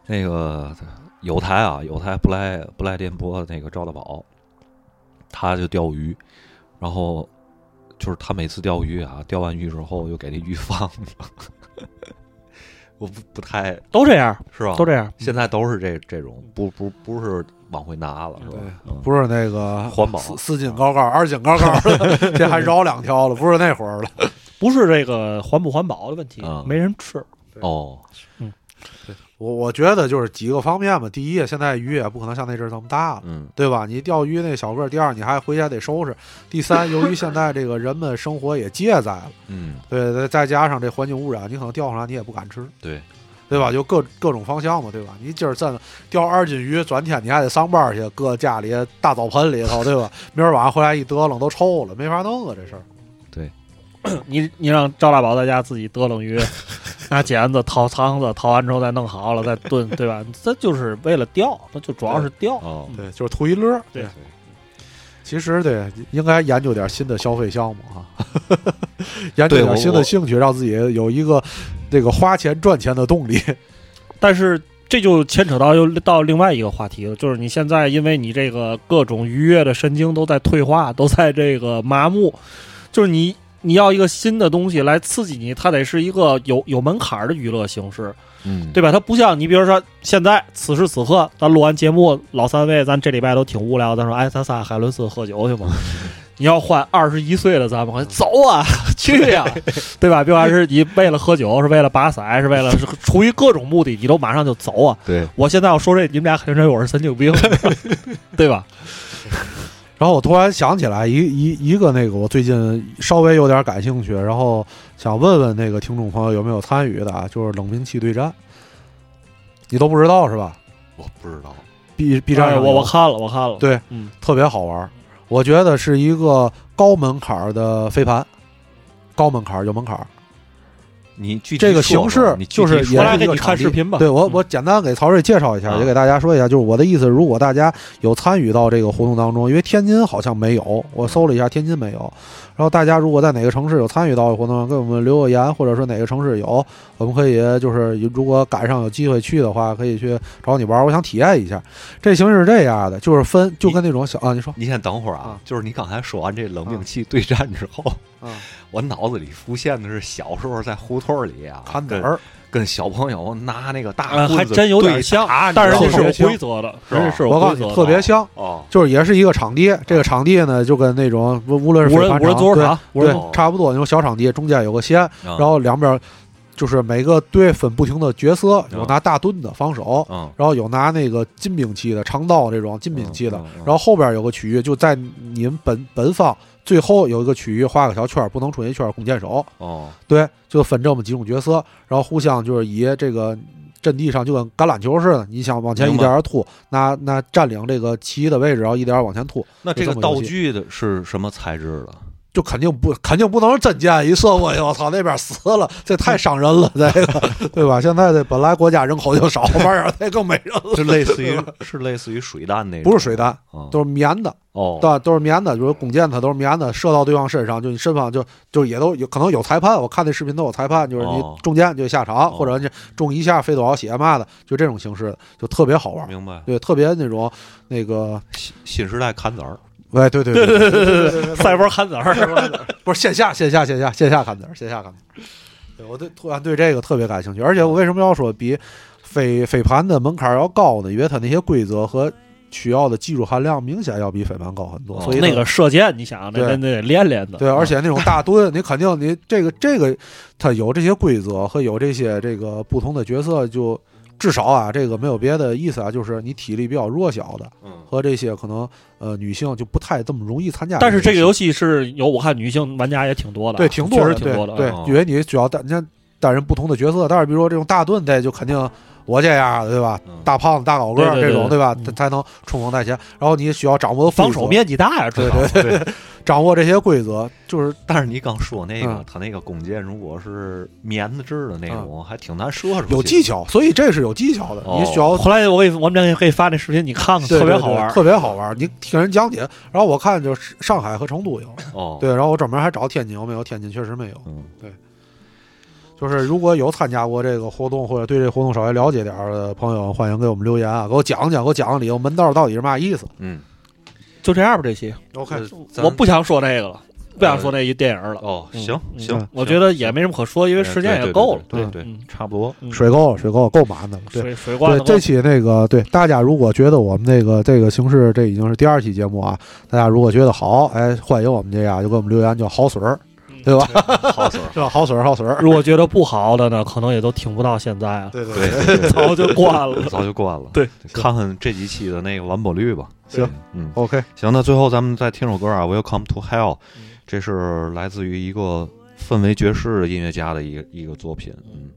那个有台啊，有台不赖不赖电波那个赵大宝，他就钓鱼，然后就是他每次钓鱼啊，钓完鱼之后又给那鱼放了，我不不太都这样，是吧？都这样。现在都是这这种，不不不是往回拿了，是吧？嗯不是那个环保四四斤高高，二斤高高的，<laughs> 这还绕两条了，不是那会儿了。<laughs> 不是这个环不环保的问题，啊没人吃。哦，我我觉得就是几个方面吧。第一，现在鱼也不可能像那阵儿这么大了。嗯对吧？你钓鱼那小个儿，第二你还回家得收拾。第三，由于现在这个人们生活也借在了，<laughs> 嗯，对，再再加上这环境污染，你可能钓上来你也不敢吃，对，对吧？就各各种方向嘛，对吧？你今儿真的钓二斤鱼，转天你还得上班去，搁家里大澡盆里头，对吧？明儿晚上回来一得楞都臭了，没法弄啊，这事儿。<clears throat> 你你让赵大宝在家自己得冷鱼，拿剪子掏肠子，掏完之后再弄好了再炖，<laughs> 对吧？这就是为了钓，那就主要是钓。哦，对，就是图一乐儿。对其实对，应该研究点新的消费项目啊，<laughs> 研究点新的兴趣，让自己有一个这个花钱赚钱的动力。<laughs> 但是这就牵扯到又到另外一个话题了，就是你现在因为你这个各种愉悦的神经都在退化，都在这个麻木，就是你你要一个新的东西来刺激你，它得是一个有有门槛儿的娱乐形式，嗯，对吧？它不像你，比如说现在此时此刻，咱录完节目，老三位咱这礼拜都挺无聊，咱说哎，咱仨海伦斯喝酒去吧。<laughs> 你要换二十一岁的咱们，走啊，<laughs> 去呀、对吧？别管是你为了喝酒，是为了拔骰，是为了是出于各种目的，你都马上就走啊。对，我现在要说这，你们俩肯定认为我是神经病，<laughs> 对吧？然后我突然想起来一一一个那个我最近稍微有点感兴趣，然后想问问那个听众朋友有没有参与的啊？就是冷兵器对战，你都不知道是吧我不知道，？B B 站哎我我看了，我看了，对，嗯，特别好玩儿。我觉得是一个高门槛的飞盘，高门槛儿有门槛儿。你具体这个形式就是也来给你是一个看视频吧。对我，嗯我简单给曹睿介绍一下，啊也给大家说一下，就是我的意思，如果大家有参与到这个活动当中，因为天津好像没有，我搜了一下，天津没有。然后大家如果在哪个城市有参与到活动，给我们留个言，或者说哪个城市有，我们可以就是如果赶上有机会去的话，可以去找你玩儿。我想体验一下。这形式是这样的，就是分就跟那种小啊，你说你先等会儿啊啊，就是你刚才说完这冷兵器对战之后，啊，我脑子里浮现的是小时候在胡同里啊，跟砍子儿，跟小朋友拿那个大呃，棍子还真有点对像打，但是这是规则的，是是有我告诉你规则的特别像。哦，就是也是一个场地，这个场地呢就跟那种无无论是无人足球场，无对差不多那种小场地，中间有个线，然然后两边就是每个队分不停的角色，有拿大盾的防守，嗯，然后有拿那个近兵器的长刀这种近兵器的。嗯嗯嗯，然后后边有个区域就在你们本本方最后有一个区域画个小圈儿，不能出现一圈弓箭手，哦，对，就分这么几种角色，然后互相就是以这个。阵地上就跟橄榄球似的，你想往前一点点突，那那占领这个旗的位置，然后一点点往前突，那这个道具的是什么材质的？就肯定不肯定不能是真箭，一射过去，我操，那边死了，这太伤人了，<laughs> 这个对吧？现在这本来国家人口就少，玩意儿这更没人了。是类似于是类似于水弹那种，不是水弹，啊，都是棉的，哦，对，都是棉的，就是弓箭它都是棉的，射到对方身上，就你身上就就也都有可能有裁判，我看那视频都有裁判，就是你哦中箭就下场，哦或者你中一下费多少血嘛的，就这种形式，就特别好玩。明白。对，特别那种那个，新新时代砍子儿，哎，对对对对对对对，赛博砍子儿，不是线下线下线下线下看子儿，线下看子儿。对我对突然对这个特别感兴趣，而且我为什么要说比飞飞盘的门槛要高呢？因为它那些规则和需要的技术含量明显要比飞盘高很多，哦所以它那个射箭，你想那对那得练练的。对，而且那种大盾，你肯定你这个这个它有这些规则和有这些这个不同的角色，就至少啊，这个没有别的意思啊，就是你体力比较弱小的嗯，和这些可能呃女性就不太这么容易参加。但是这个游戏戏是有，我看女性玩家也挺多的啊，对挺多的，确实挺多的啊。对，哦因为你主要担你看担任不同的角色，但是比如说这种大盾，这就肯定我这样的对吧？嗯大胖子、大高个儿对对对这种对吧？他才才能冲锋在前。然后你需要掌握防守面积大呀，对对对，<laughs> 掌握这些规则，就是但是你刚说那个嗯，他那个弓箭如果是棉的制的那种，还挺难射出去。有技巧，所以这是有技巧的。哦你需要后来我给我们俩可以发那视频，你看看，对对特别好玩。特别好玩。你听人讲解，然后我看就是上海和成都有，哦，对，然后我专门还找天津有没有，天津确实没有。嗯，就是如果有参加过这个活动或者对这活动稍微了解点儿的朋友，欢迎给我们留言啊，给我讲讲，给我讲讲里头门道到底是嘛意思。嗯就这样吧，这期 OK，我不想说这个了，不想说那一电影了。哦，嗯行嗯行，我觉得也没什么可说，因为时间也够了。对对差不多。嗯水够了，水够了，够满的了。对。水水灌的，对这期那个，对大家如果觉得我们那个这个形式，这已经是第二期节目啊，大家如果觉得好，哎，欢迎我们这样就给我们留言叫好水儿，对吧？好水儿，是吧？好水儿，好水儿。如果觉得不好的呢，可能也都听不到现在了，对对早就关了。早就关 <laughs> 了。对，看看这几期的那个完播率吧。行，嗯，，OK，行，那最后咱们再听首歌啊，《Welcome to Hell》，嗯这是来自于一个氛围爵士音乐家的一个一个作品。嗯。